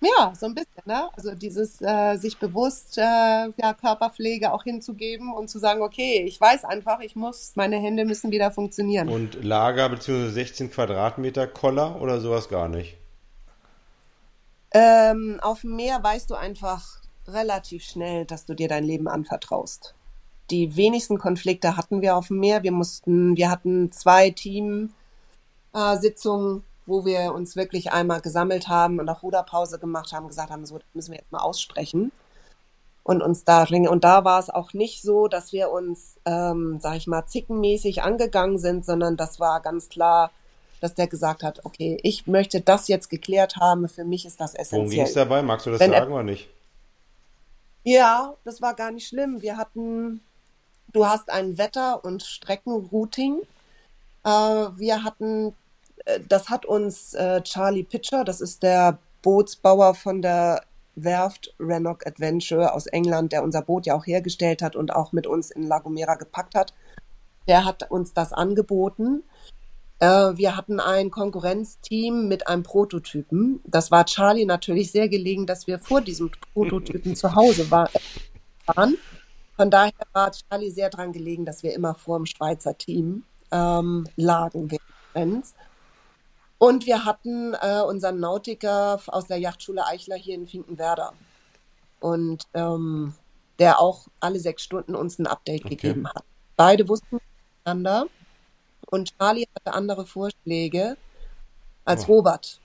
Ja, so ein bisschen, ne? Also dieses äh, sich bewusst äh, ja, Körperpflege auch hinzugeben und zu sagen, okay, ich weiß einfach, ich muss, meine Hände müssen wieder funktionieren. Und Lager bzw. 16 Quadratmeter Koller oder sowas gar nicht? Ähm, auf dem Meer weißt du einfach relativ schnell, dass du dir dein Leben anvertraust. Die wenigsten Konflikte hatten wir auf dem Meer. Wir mussten, wir hatten zwei Teamsitzungen, äh, wo wir uns wirklich einmal gesammelt haben und auch Ruderpause gemacht haben, gesagt haben, so das müssen wir jetzt mal aussprechen und uns da ringen. Und da war es auch nicht so, dass wir uns, ähm, sag ich mal, zickenmäßig angegangen sind, sondern das war ganz klar, dass der gesagt hat, okay, ich möchte das jetzt geklärt haben, für mich ist das essentiell. Worum ging es dabei? Magst du das Wenn sagen er, oder nicht? Ja, das war gar nicht schlimm. Wir hatten, du hast ein Wetter- und Streckenrouting. Äh, wir hatten das hat uns äh, Charlie Pitcher, das ist der Bootsbauer von der Werft Rannoch Adventure aus England, der unser Boot ja auch hergestellt hat und auch mit uns in La Gomera gepackt hat. Der hat uns das angeboten. Äh, wir hatten ein Konkurrenzteam mit einem Prototypen. Das war Charlie natürlich sehr gelegen, dass wir vor diesem Prototypen zu Hause war, waren. Von daher war Charlie sehr dran gelegen, dass wir immer vor dem Schweizer Team ähm, lagen und wir hatten äh, unseren Nautiker aus der Yachtschule Eichler hier in Finkenwerder. Und ähm, der auch alle sechs Stunden uns ein Update okay. gegeben hat. Beide wussten miteinander. Und Charlie hatte andere Vorschläge als oh. Robert.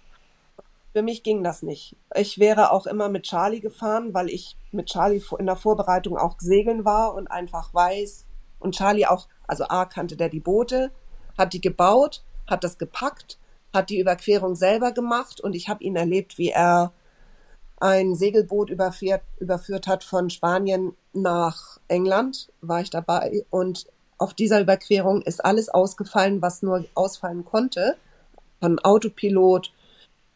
Für mich ging das nicht. Ich wäre auch immer mit Charlie gefahren, weil ich mit Charlie in der Vorbereitung auch segeln war und einfach weiß. Und Charlie auch, also A kannte der die Boote, hat die gebaut, hat das gepackt hat die Überquerung selber gemacht und ich habe ihn erlebt, wie er ein Segelboot überführt, überführt hat von Spanien nach England, war ich dabei. Und auf dieser Überquerung ist alles ausgefallen, was nur ausfallen konnte. Von Autopilot,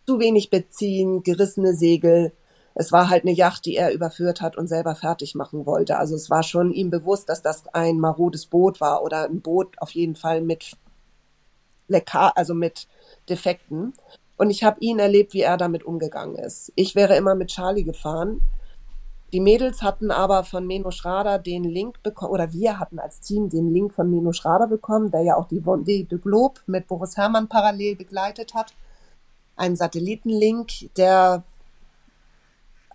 zu wenig Benzin, gerissene Segel. Es war halt eine Yacht, die er überführt hat und selber fertig machen wollte. Also es war schon ihm bewusst, dass das ein marodes Boot war oder ein Boot auf jeden Fall mit Leckar, also mit Defekten. Und ich habe ihn erlebt, wie er damit umgegangen ist. Ich wäre immer mit Charlie gefahren. Die Mädels hatten aber von Meno Schrader den Link bekommen, oder wir hatten als Team den Link von Meno Schrader bekommen, der ja auch die Vendée de Globe mit Boris Herrmann parallel begleitet hat. Ein Satellitenlink, der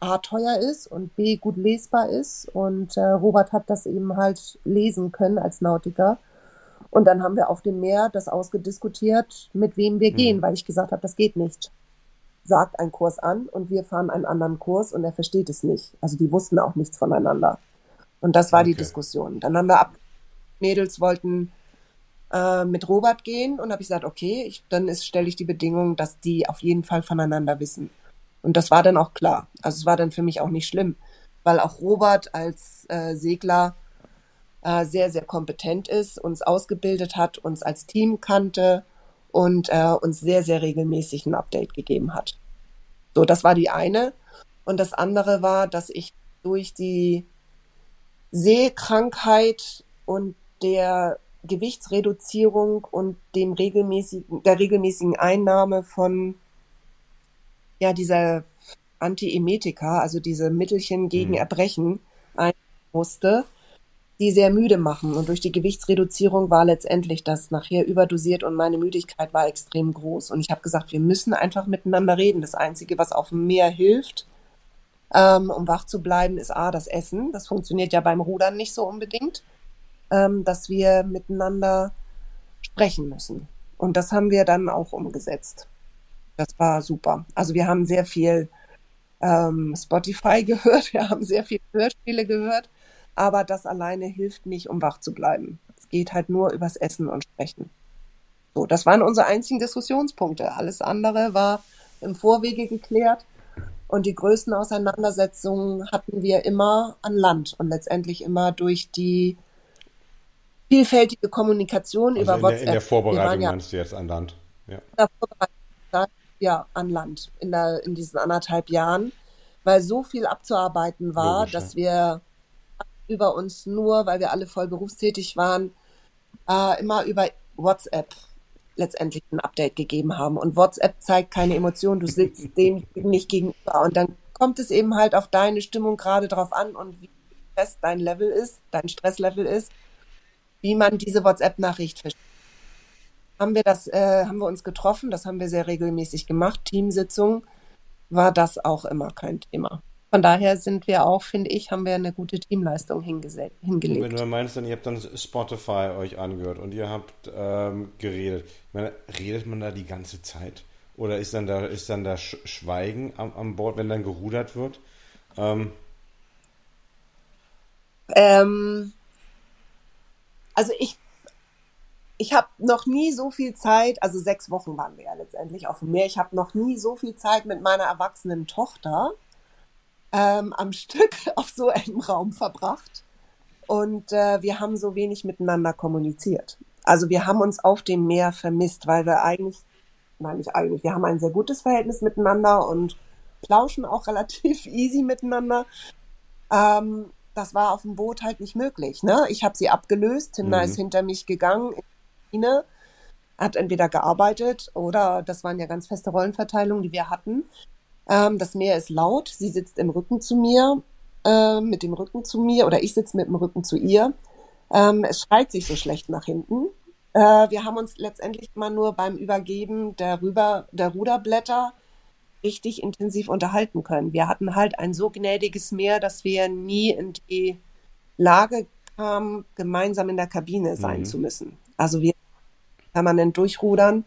A teuer ist und B gut lesbar ist. Und äh, Robert hat das eben halt lesen können als Nautiker. Und dann haben wir auf dem Meer das ausgediskutiert, mit wem wir mhm. gehen, weil ich gesagt habe, das geht nicht. Sagt ein Kurs an und wir fahren einen anderen Kurs und er versteht es nicht. Also die wussten auch nichts voneinander. Und das war okay. die Diskussion. Dann haben wir ab, Mädels wollten äh, mit Robert gehen und habe ich gesagt, okay, ich, dann stelle ich die Bedingung, dass die auf jeden Fall voneinander wissen. Und das war dann auch klar. Also es war dann für mich auch nicht schlimm, weil auch Robert als äh, Segler äh, sehr, sehr kompetent ist, uns ausgebildet hat, uns als Team kannte und äh, uns sehr, sehr regelmäßig ein Update gegeben hat. So, das war die eine. Und das andere war, dass ich durch die Sehkrankheit und der Gewichtsreduzierung und dem regelmäßigen, der regelmäßigen Einnahme von ja, dieser Antiemetika, also diese Mittelchen gegen mhm. Erbrechen, ein musste, die sehr müde machen. Und durch die Gewichtsreduzierung war letztendlich das nachher überdosiert und meine Müdigkeit war extrem groß. Und ich habe gesagt, wir müssen einfach miteinander reden. Das Einzige, was auf dem Meer hilft, ähm, um wach zu bleiben, ist A, das Essen. Das funktioniert ja beim Rudern nicht so unbedingt. ähm, dass wir miteinander sprechen müssen. Und das haben wir dann auch umgesetzt. Das war super. Also wir haben sehr viel ähm, Spotify gehört, wir haben sehr viel Hörspiele gehört, aber das alleine hilft nicht, um wach zu bleiben. Es geht halt nur übers Essen und Sprechen. So, das waren unsere einzigen Diskussionspunkte. Alles andere war im Vorwege geklärt. Und die größten Auseinandersetzungen hatten wir immer an Land und letztendlich immer durch die vielfältige Kommunikation Also über in der, WhatsApp. in der Vorbereitung ja meinst du jetzt an Land. Ja. in der Vorbereitung, ja, an Land in, der, in diesen anderthalb Jahren, weil so viel abzuarbeiten war, Logisch, dass wir über uns nur, weil wir alle voll berufstätig waren, äh, immer über WhatsApp letztendlich ein Update gegeben haben. Und WhatsApp zeigt keine Emotion, du sitzt dem nicht gegenüber. Und dann kommt es eben halt auf deine Stimmung gerade drauf an und wie fest dein Level ist, dein Stresslevel ist, wie man diese WhatsApp-Nachricht versteht. Haben wir das, äh, haben wir uns getroffen, das haben wir sehr regelmäßig gemacht. Teamsitzung war das auch immer kein Thema. Von daher sind wir auch, finde ich, haben wir eine gute Teamleistung Und wenn du hingelegt. meinst, dann ihr habt dann Spotify euch angehört und ihr habt ähm, geredet. Ich meine, redet man da die ganze Zeit? Oder ist dann da, ist dann da Sch Schweigen am, am Bord, wenn dann gerudert wird? Ähm, Ähm, also ich, ich habe noch nie so viel Zeit, also sechs Wochen waren wir ja letztendlich auf dem Meer. Ich habe noch nie so viel Zeit mit meiner erwachsenen Tochter ähm, am Stück auf so einem Raum verbracht. Und äh, wir haben so wenig miteinander kommuniziert. Also wir haben uns auf dem Meer vermisst, weil wir eigentlich, nein, nicht eigentlich, wir haben ein sehr gutes Verhältnis miteinander und plauschen auch relativ easy miteinander. Ähm, das war auf dem Boot halt nicht möglich. Ne? Ich habe sie abgelöst, Timna Mhm. ist hinter mich gegangen in die Kabine, hat entweder gearbeitet oder das waren ja ganz feste Rollenverteilungen, die wir hatten. Ähm, das Meer ist laut, sie sitzt im Rücken zu mir, äh, mit dem Rücken zu mir oder ich sitze mit dem Rücken zu ihr. Ähm, es schreit sich so schlecht nach hinten. Äh, wir haben uns letztendlich immer nur beim Übergeben der, Rüber, der Ruderblätter richtig intensiv unterhalten können. Wir hatten halt ein so gnädiges Meer, dass wir nie in die Lage kamen, gemeinsam in der Kabine sein Mhm. zu müssen. Also wir permanent durchrudern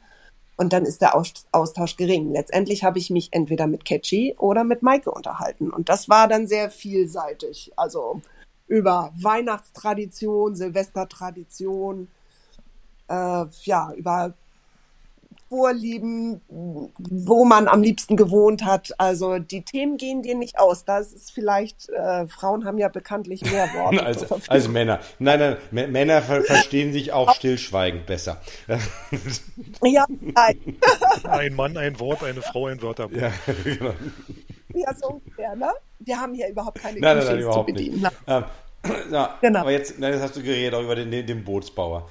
und dann ist der Aus Austausch gering. Letztendlich habe ich mich entweder mit Catchy oder mit Maike unterhalten und das war dann sehr vielseitig. Also über Weihnachtstradition, Silvestertradition, äh, ja, über Vorlieben, wo man am liebsten gewohnt hat. Also die Themen gehen dir nicht aus. Das ist vielleicht, äh, Frauen haben ja bekanntlich mehr Worte als, zur Verfügung. als Männer. Nein, nein, M Männer ver verstehen sich auch stillschweigend besser. Ja, nein. Ein Mann ein Wort, eine Frau ein Wörterbuch. ja, genau. ja, so ungefähr, ne? Wir haben hier überhaupt keine Nein, nein, nein, Klischees zu überhaupt nicht. bedienen. Ähm, ja, Genau. Aber jetzt, nein, jetzt hast du geredet auch über den, den, den Bootsbauer.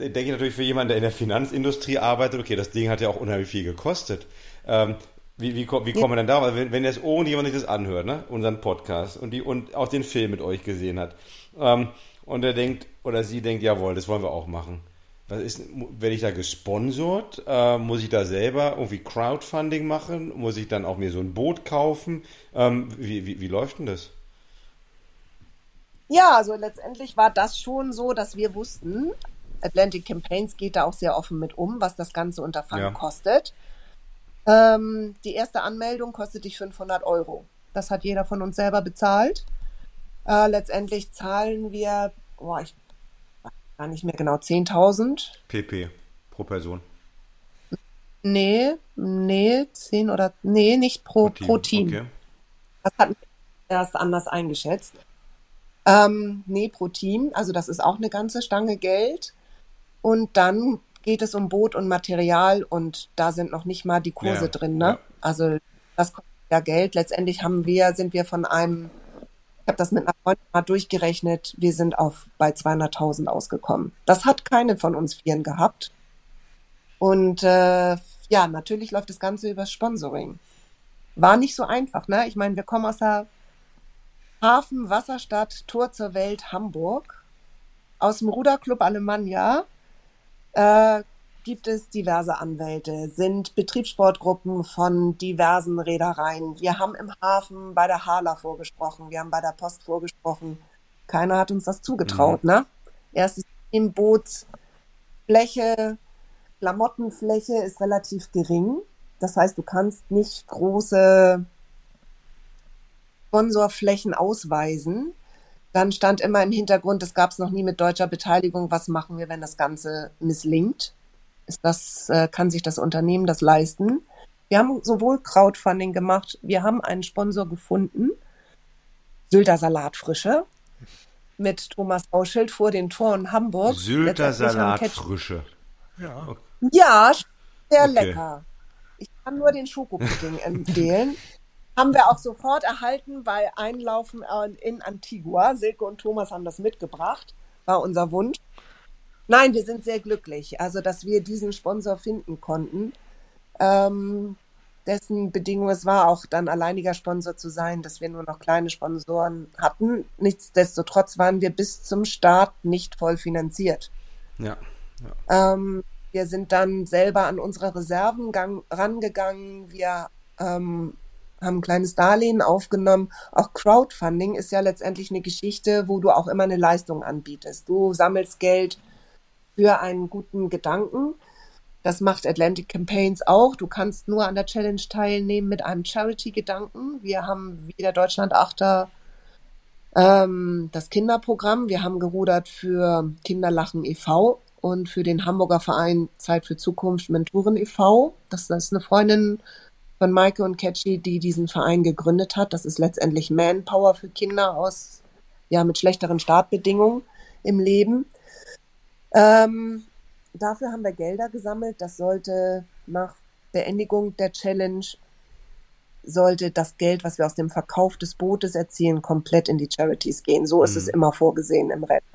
Denke ich natürlich für jemanden, der in der Finanzindustrie arbeitet, okay, das Ding hat ja auch unheimlich viel gekostet. Ähm, wie, wie, wie kommen wir denn da? Weil wenn, wenn jetzt irgendjemand sich das anhört, ne, unseren Podcast und die und auch den Film mit euch gesehen hat, ähm, und er denkt oder sie denkt, jawohl, das wollen wir auch machen. Was ist, werde ich da gesponsert? Äh, muss ich da selber irgendwie Crowdfunding machen? Muss ich dann auch mir so ein Boot kaufen? Ähm, wie, wie, wie läuft denn das? Ja, also letztendlich war das schon so, dass wir wussten, Atlantic Campaigns geht da auch sehr offen mit um, was das ganze Unterfangen Ja. kostet. Ähm, die erste Anmeldung kostet dich 500 Euro. Das hat jeder von uns selber bezahlt. Äh, letztendlich zahlen wir, boah, ich weiß gar nicht mehr genau, 10.000. PP pro Person. Nee, nee, 10 oder, nee, nicht pro, pro Team. Okay. Das hatten wir erst anders eingeschätzt. Ähm, nee, pro Team. Also das ist auch eine ganze Stange Geld. Und dann geht es um Boot und Material und da sind noch nicht mal die Kurse Ja, drin, ne? ja. Also das kostet ja Geld. Letztendlich haben wir, sind wir von einem, ich habe das mit einer Freundin mal durchgerechnet, wir sind auf bei 200.000 ausgekommen. Das hat keine von uns Vieren gehabt. Und äh, ja, natürlich läuft das Ganze übers Sponsoring. War nicht so einfach, ne? Ich meine, wir kommen aus der Hafen, Wasserstadt, Tor zur Welt, Hamburg. Aus dem Ruderclub Alemannia äh, gibt es diverse Anwälte, sind Betriebssportgruppen von diversen Reedereien. Wir haben im Hafen bei der Hala vorgesprochen, wir haben bei der Post vorgesprochen. Keiner hat uns das zugetraut, ne? Erstes Team, Bootsfläche, Klamottenfläche ist relativ gering. Das heißt, du kannst nicht große Sponsorflächen ausweisen. Dann stand immer im Hintergrund, das gab es noch nie mit deutscher Beteiligung, was machen wir, wenn das Ganze misslingt? Ist das, äh, kann sich das Unternehmen das leisten? Wir haben sowohl Crowdfunding gemacht, wir haben einen Sponsor gefunden, Sylter Salatfrische, mit Thomas Hauschild vor den Toren Hamburg. Sylter Salatfrische. Ja. Okay. Ja, sehr Okay. lecker. Ich kann nur den Schokopudding empfehlen. Haben wir auch sofort erhalten bei Einlaufen äh, in Antigua. Silke und Thomas haben das mitgebracht. War unser Wunsch. Nein, wir sind sehr glücklich, also dass wir diesen Sponsor finden konnten. Ähm, dessen Bedingung es war, auch dann alleiniger Sponsor zu sein, dass wir nur noch kleine Sponsoren hatten. Nichtsdestotrotz waren wir bis zum Start nicht voll finanziert. Ja. Ähm, wir sind dann selber an unsere Reserven gang, rangegangen. Wir ähm, haben ein kleines Darlehen aufgenommen. Auch Crowdfunding ist ja letztendlich eine Geschichte, wo du auch immer eine Leistung anbietest. Du sammelst Geld für einen guten Gedanken. Das macht Atlantic Campaigns auch. Du kannst nur an der Challenge teilnehmen mit einem Charity-Gedanken. Wir haben wie der Deutschland-Achter ähm, das Kinderprogramm. Wir haben gerudert für Kinderlachen e.V. und für den Hamburger Verein Zeit für Zukunft Mentoren e.V. Das, das ist eine Freundin von Maike und Catchy, die diesen Verein gegründet hat. Das ist letztendlich Manpower für Kinder aus, ja, mit schlechteren Startbedingungen im Leben. Ähm, dafür haben wir Gelder gesammelt. Das sollte nach Beendigung der Challenge sollte das Geld, was wir aus dem Verkauf des Bootes erzielen, komplett in die Charities gehen. So ist Mhm. es immer vorgesehen im Rennen.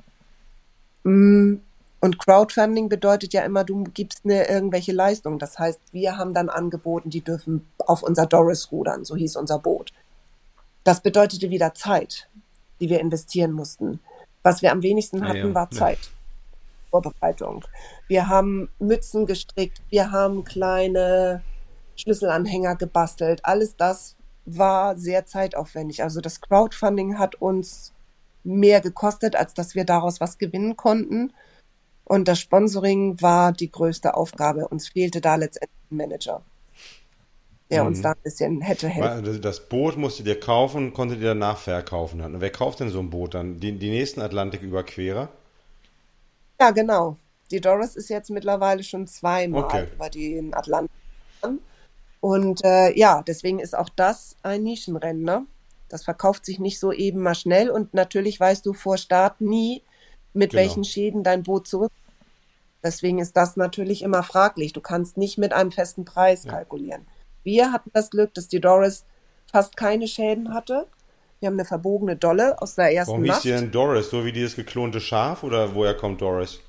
Mm, Und Crowdfunding bedeutet ja immer, du gibst eine irgendwelche Leistung. Das heißt, wir haben dann angeboten, die dürfen auf unser Doris rudern, so hieß unser Boot. Das bedeutete wieder Zeit, die wir investieren mussten. Was wir am wenigsten hatten, ja. war Ja. Zeit. Vorbereitung. Wir haben Mützen gestrickt, wir haben kleine Schlüsselanhänger gebastelt. Alles das war sehr zeitaufwendig. Also das Crowdfunding hat uns mehr gekostet, als dass wir daraus was gewinnen konnten. Und das Sponsoring war die größte Aufgabe. Uns fehlte da letztendlich ein Manager, der uns Mhm. da ein bisschen hätte helfen. Das Boot musstet ihr kaufen, konntet ihr danach verkaufen. Und wer kauft denn so ein Boot dann? Die, die nächsten Atlantiküberquerer? Ja, genau. Die Doris ist jetzt mittlerweile schon zweimal Okay. über den Atlantik. Und äh, ja, deswegen ist auch das ein Nischenrennen. Ne? Das verkauft sich nicht so eben mal schnell. Und natürlich weißt du vor Start nie, mit Genau. welchen Schäden dein Boot zurück. Deswegen ist das natürlich immer fraglich. Du kannst nicht mit einem festen Preis kalkulieren. Wir hatten das Glück, dass die Doris fast keine Schäden hatte. Wir haben eine verbogene Dolle aus der ersten Warum hieß Nacht. die denn Doris? So wie dieses geklonte Schaf? Oder woher kommt Doris?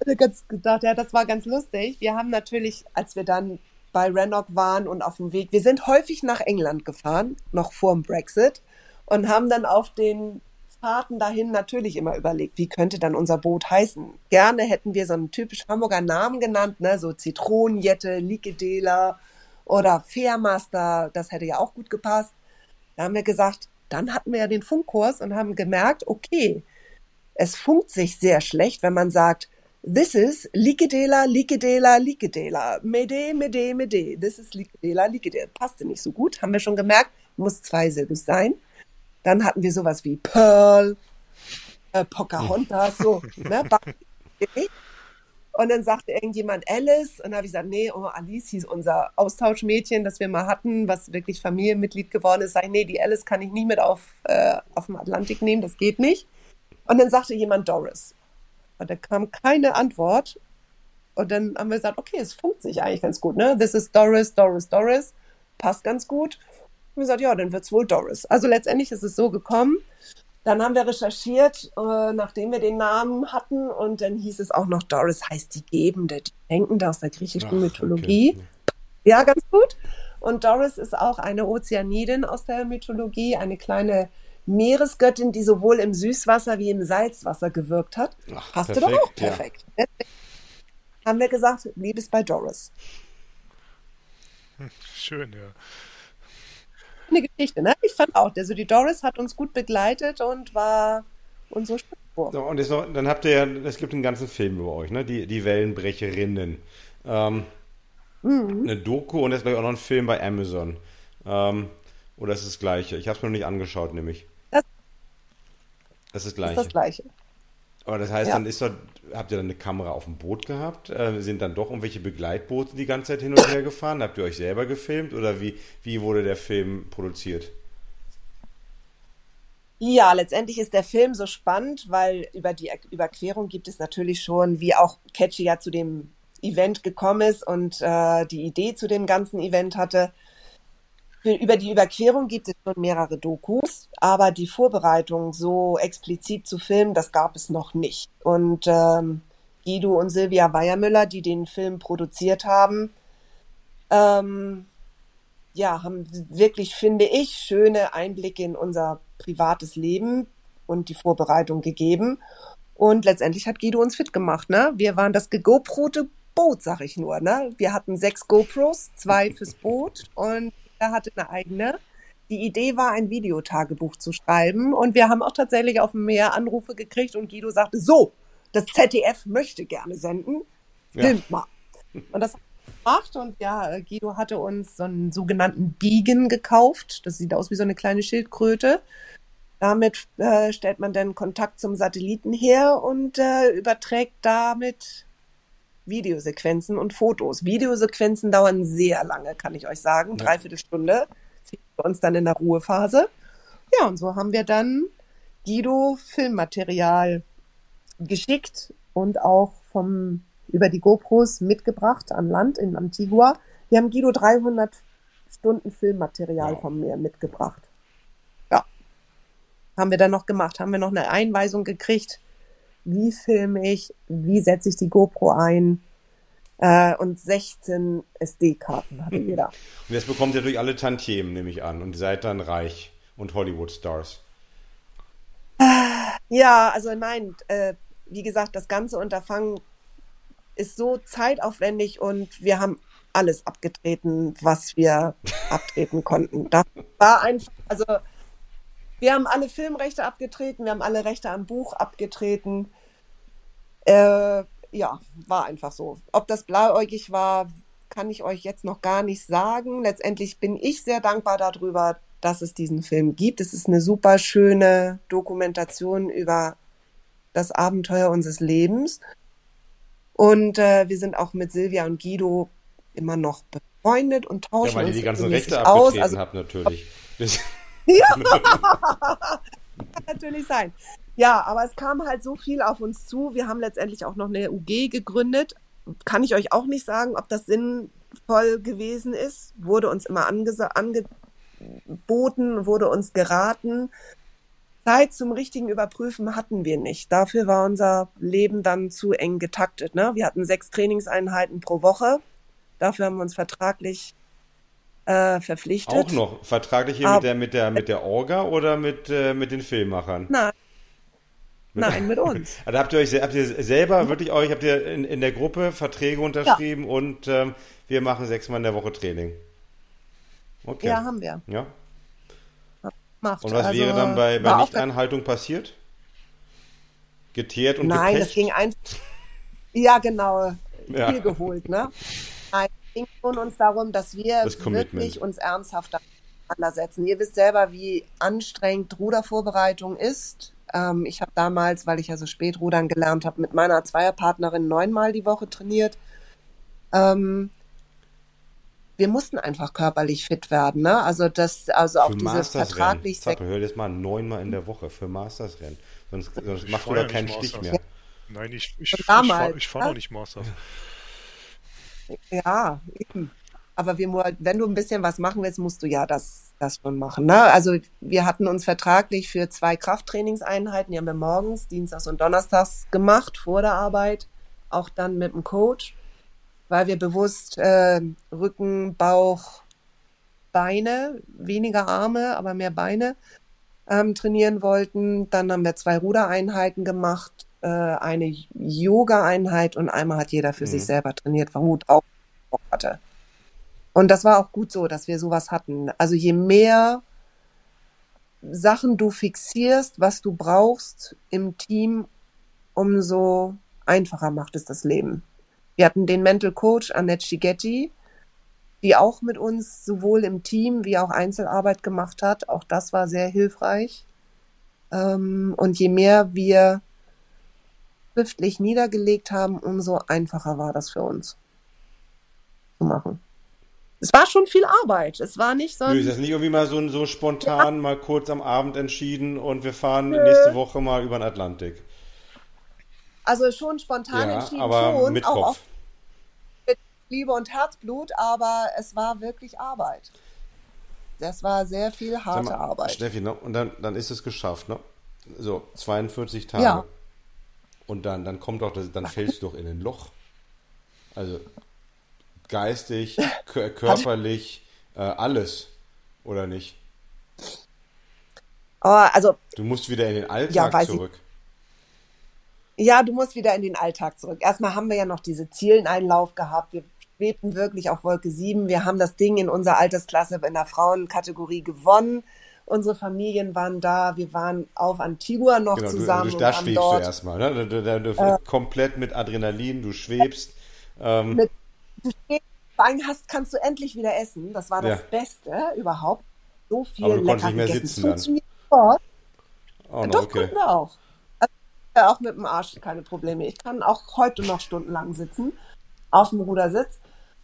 hatte ganz gedacht, ja, das war ganz lustig. Wir haben natürlich, als wir dann bei Rannoch waren und auf dem Weg, wir sind häufig nach England gefahren, noch vor dem Brexit, und haben dann auf den Fahrten dahin natürlich immer überlegt, wie könnte dann unser Boot heißen. Gerne hätten wir so einen typisch Hamburger Namen genannt, ne, so Zitronenjette, Likedela oder Fairmaster, das hätte ja auch gut gepasst. Da haben wir gesagt, dann hatten wir ja den Funkkurs und haben gemerkt, okay, es funkt sich sehr schlecht, wenn man sagt, this is Likedela, Likedela, Likedela, Mede, Mede, Mede, this is Likedela, Likedela. Passte nicht so gut, haben wir schon gemerkt, muss zweisilbig sein. Dann hatten wir sowas wie Pearl, äh, Pocahontas, so, ne, und dann sagte irgendjemand Alice und da habe ich gesagt, nee, oh, Alice hieß unser Austauschmädchen, das wir mal hatten, was wirklich Familienmitglied geworden ist. Sag ich, nee, die Alice kann ich nie mit auf, äh, auf dem Atlantik nehmen, das geht nicht. Und dann sagte jemand Doris. Und da kam keine Antwort. Und dann haben wir gesagt, okay, es funkt sich eigentlich ganz gut, ne? This is Doris, Doris, Doris. Passt ganz gut. Und wir gesagt, ja, dann wird's wohl Doris. Also letztendlich ist es so gekommen. Dann haben wir recherchiert, äh, nachdem wir den Namen hatten. Und dann hieß es auch noch, Doris heißt die Gebende, die Denkende aus der griechischen Ach, Mythologie. okay. Ja, ganz gut. Und Doris ist auch eine Ozeanidin aus der Mythologie, eine kleine Meeresgöttin, die sowohl im Süßwasser wie im Salzwasser gewirkt hat. Ach, Passte doch auch perfekt, ja. perfekt. Haben wir gesagt, Liebes bei Doris. Schön, ja. Eine Geschichte, ne? Ich fand auch, also die Doris hat uns gut begleitet und war unsere Stütze. So, und noch, dann habt ihr ja, es gibt einen ganzen Film über euch, ne? Die, die Wellenbrecherinnen. Ähm, mhm. Eine Doku und jetzt gleich auch noch ein Film bei Amazon. Ähm, oder ist das gleiche? Ich habe es mir noch nicht angeschaut, nämlich. Das, das ist das gleiche. Ist das gleiche. Aber das heißt, ja. dann ist dort, habt ihr dann eine Kamera auf dem Boot gehabt? Äh, sind dann doch irgendwelche Begleitboote die ganze Zeit hin und her gefahren? Habt ihr euch selber gefilmt oder wie, wie wurde der Film produziert? Ja, letztendlich ist der Film so spannend, weil über die Überquerung gibt es natürlich schon, wie auch Catchy ja zu dem Event gekommen ist und äh, die Idee zu dem ganzen Event hatte. Für, über die Überquerung gibt es schon mehrere Dokus, aber die Vorbereitung so explizit zu filmen, das gab es noch nicht. Und ähm, Guido und Silvia Weiermüller, die den Film produziert haben, ähm, ja, haben wirklich, finde ich, schöne Einblicke in unser privates Leben und die Vorbereitung gegeben. Und letztendlich hat Guido uns fit gemacht. Ne? Wir waren das geGoProte Boot, sag ich nur. Ne? Wir hatten sechs GoPros, zwei fürs Boot und er hatte eine eigene. Die Idee war, ein Videotagebuch zu schreiben. Und wir haben auch tatsächlich auf dem Meer Anrufe gekriegt und Guido sagte, so, das ZDF möchte gerne senden. Filmt ja. mal. Und das gemacht und ja, Guido hatte uns so einen sogenannten Beacon gekauft. Das sieht aus wie so eine kleine Schildkröte. Damit äh, stellt man dann Kontakt zum Satelliten her und äh, überträgt damit Videosequenzen und Fotos. Videosequenzen dauern sehr lange, kann ich euch sagen. Ja. Dreiviertel Stunde. Für uns dann in der Ruhephase. Ja, und so haben wir dann Guido Filmmaterial geschickt und auch vom über die GoPros mitgebracht an Land in Antigua. Wir haben Guido 300 Stunden Filmmaterial wow. vom Meer mitgebracht. Ja. Haben wir dann noch gemacht. Haben wir noch eine Einweisung gekriegt. Wie filme ich? Wie setze ich die GoPro ein? Äh, und 16 SD-Karten hatte jeder. Und jetzt bekommt ihr durch alle Tantiemen, nehme ich an. Und seid dann reich und Hollywood-Stars. Ja, also nein, äh, wie gesagt, das ganze Unterfangen ist so zeitaufwendig und wir haben alles abgetreten, was wir abtreten konnten. Das war einfach, also wir haben alle Filmrechte abgetreten, wir haben alle Rechte am Buch abgetreten. Äh, ja, war einfach so. Ob das blauäugig war, kann ich euch jetzt noch gar nicht sagen. Letztendlich bin ich sehr dankbar darüber, dass es diesen Film gibt. Es ist eine super schöne Dokumentation über das Abenteuer unseres Lebens. Und äh, wir sind auch mit Silvia und Guido immer noch befreundet und tauschen Ja, weil ihr die ganzen Rechte abgetreten also, habt natürlich. ja, kann natürlich sein. Ja, aber es kam halt so viel auf uns zu. Wir haben letztendlich auch noch eine UG gegründet. Kann ich euch auch nicht sagen, ob das sinnvoll gewesen ist. Wurde uns immer angeboten, wurde uns geraten. Zeit zum richtigen Überprüfen hatten wir nicht. Dafür war unser Leben dann zu eng getaktet. Ne? Wir hatten sechs Trainingseinheiten pro Woche. Dafür haben wir uns vertraglich äh, verpflichtet. Auch noch vertraglich hier mit der mit der mit der Orga oder mit äh, mit den Filmemachern? Nein. Mit, Nein, mit uns. Also habt ihr euch habt ihr selber wirklich euch habt ihr in, in der Gruppe Verträge unterschrieben ja. und ähm, wir machen sechsmal in der Woche Training. Okay. Ja, haben wir. Ja macht. Und was also, wäre dann bei, bei Nichteinhaltung passiert? Geteert und Nein, gepest? das ging einfach. Ja, genau. Ja. Viel geholt, ne? Ging von uns darum, dass wir das wirklich uns ernsthaft auseinandersetzen. Ihr wisst selber, wie anstrengend Rudervorbereitung ist. Ähm, ich habe damals, weil ich ja so spät rudern gelernt habe, mit meiner Zweierpartnerin neunmal die Woche trainiert. Ähm, wir mussten einfach körperlich fit werden. Ne? Also das, also auch dieses vertraglich. Zappe, hör das mal neunmal in der Woche für Mastersrennen. Sonst, sonst macht du da keinen Stich mehr. Nein, ich, ich, ich, ich fahre fahr noch nicht Masters. Ja, eben. Aber wir, wenn du ein bisschen was machen willst, musst du ja das, das schon machen. Ne? Also wir hatten uns vertraglich für zwei Krafttrainingseinheiten, die haben wir morgens, dienstags und donnerstags gemacht vor der Arbeit, auch dann mit dem Coach weil wir bewusst äh, Rücken, Bauch, Beine, weniger Arme, aber mehr Beine ähm, trainieren wollten. Dann haben wir zwei Rudereinheiten gemacht, äh, eine Yoga-Einheit und einmal hat jeder für mhm. sich selber trainiert, Hut auch hatte. Und das war auch gut so, dass wir sowas hatten. Also je mehr Sachen du fixierst, was du brauchst im Team, umso einfacher macht es das Leben. Wir hatten den Mental Coach Annette Shigetti, die auch mit uns sowohl im Team wie auch Einzelarbeit gemacht hat. Auch das war sehr hilfreich. Ähm, und je mehr wir schriftlich niedergelegt haben, umso einfacher war das für uns zu machen. Es war schon viel Arbeit. Es war nicht so. Nö, ist das nicht irgendwie mal so, so spontan, ja. mal kurz am Abend entschieden und wir fahren Nö. nächste Woche mal über den Atlantik? Also schon spontan ja, entschieden, aber schon. Mit Kopf. Auch mit Liebe und Herzblut, aber es war wirklich Arbeit. Das war sehr viel harte mal, Arbeit. Steffi, ne? und dann, dann ist es geschafft, ne? So, 42 Tage. Ja. Und dann, dann kommt doch, das, dann fällst du doch in ein Loch. Also geistig, körperlich, äh, alles, oder nicht? Oh, also. Du musst wieder in den Alltag ja, zurück. Ich, ja, du musst wieder in den Alltag zurück. Erstmal haben wir ja noch diese Zieleneinlauf gehabt. Wir schwebten wirklich auf Wolke 7. Wir haben das Ding in unserer Altersklasse in der Frauenkategorie gewonnen. Unsere Familien waren da, wir waren auf Antigua noch genau, zusammen. Du, du, da schwebst dort, du erstmal, ne? Du, du, du äh, komplett mit Adrenalin, du schwebst. Ähm, mit, du schwebst, hast, kannst du endlich wieder essen. Das war das ja. Beste überhaupt. So viel Aber du lecker nicht mehr gegessen. sitzen funktioniert sofort. Oh, no, Doch, okay. konnten wir auch. Also, auch mit dem Arsch keine Probleme. Ich kann auch heute noch stundenlang sitzen, auf dem Rudersitz.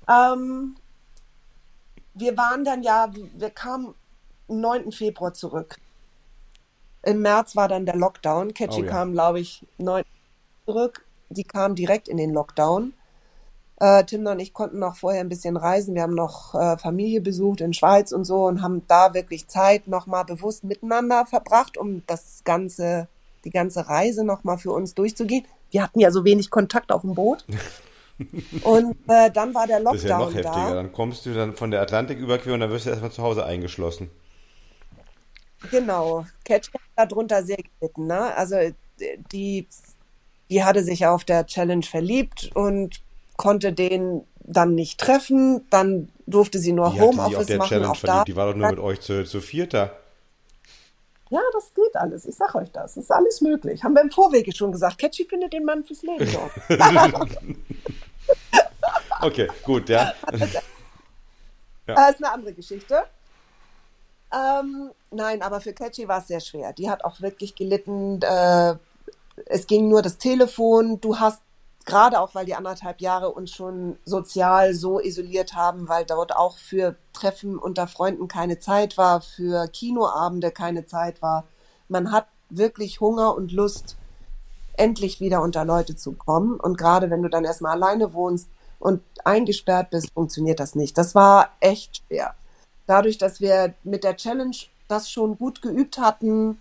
Ähm, wir waren dann ja, wir kamen 9. Februar zurück. Im März war dann der Lockdown. Catchy oh, ja. kam, glaube ich, 9. zurück. Die kam direkt in den Lockdown. Äh, Timna und ich konnten noch vorher ein bisschen reisen. Wir haben noch äh, Familie besucht in Schweiz und so und haben da wirklich Zeit nochmal bewusst miteinander verbracht, um das ganze, die ganze Reise nochmal für uns durchzugehen. Wir hatten ja so wenig Kontakt auf dem Boot. Und äh, dann war der Lockdown. Das ist ja noch heftiger. Da. Dann kommst du dann von der Atlantiküberquerung und dann wirst du erstmal zu Hause eingeschlossen. Genau. Catch hat darunter sehr gelitten. Ne? Also die, die hatte sich auf der Challenge verliebt und konnte den dann nicht treffen. Dann durfte sie nur die Homeoffice auf der machen. Challenge verliebt. Die war doch nur mit euch zu, zu vierter. Ja, das geht alles. Ich sag euch das. Das ist alles möglich. Haben wir im Vorwege schon gesagt. Catchy findet den Mann fürs Leben. okay, gut, ja. ja. Das ist eine andere Geschichte. Ähm, nein, aber für Catchy war es sehr schwer. Die hat auch wirklich gelitten. Äh, es ging nur das Telefon. Du hast gerade auch, weil die anderthalb Jahre uns schon sozial so isoliert haben, weil dort auch für Treffen unter Freunden keine Zeit war, für Kinoabende keine Zeit war. Man hat wirklich Hunger und Lust, endlich wieder unter Leute zu kommen. Und gerade wenn du dann erstmal alleine wohnst und eingesperrt bist, funktioniert das nicht. Das war echt schwer. Dadurch, dass wir mit der Challenge das schon gut geübt hatten,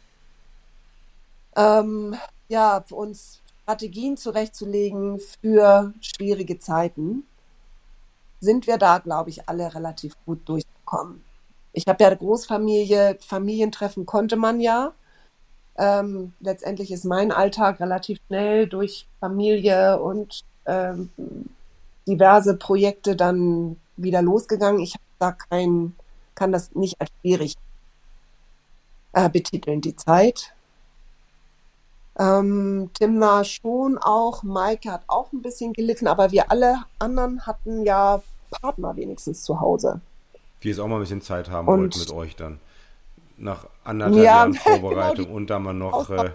ähm, ja, uns Strategien zurechtzulegen für schwierige Zeiten, sind wir da, glaube ich, alle relativ gut durchgekommen. Ich habe ja eine Großfamilie, Familientreffen konnte man ja. Ähm, letztendlich ist mein Alltag relativ schnell durch Familie und ähm, diverse Projekte dann wieder losgegangen. Ich habe da kein, kann das nicht als schwierig äh, betiteln, die Zeit. Ähm, Timna schon auch, Maike hat auch ein bisschen gelitten, aber wir alle anderen hatten ja Partner wenigstens zu Hause. Die jetzt auch mal ein bisschen Zeit haben und, wollten mit euch dann. Nach anderthalb ja, Jahren Vorbereitung genau, und dann mal noch äh,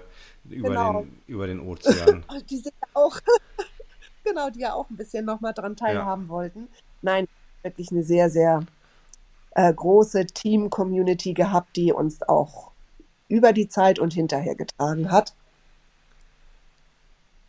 über, genau. den, über den Ozean. die sind auch, genau, die ja auch ein bisschen nochmal dran teilhaben ja. wollten. Nein, wirklich eine sehr, sehr äh, große Team-Community gehabt, die uns auch über die Zeit und hinterher getragen hat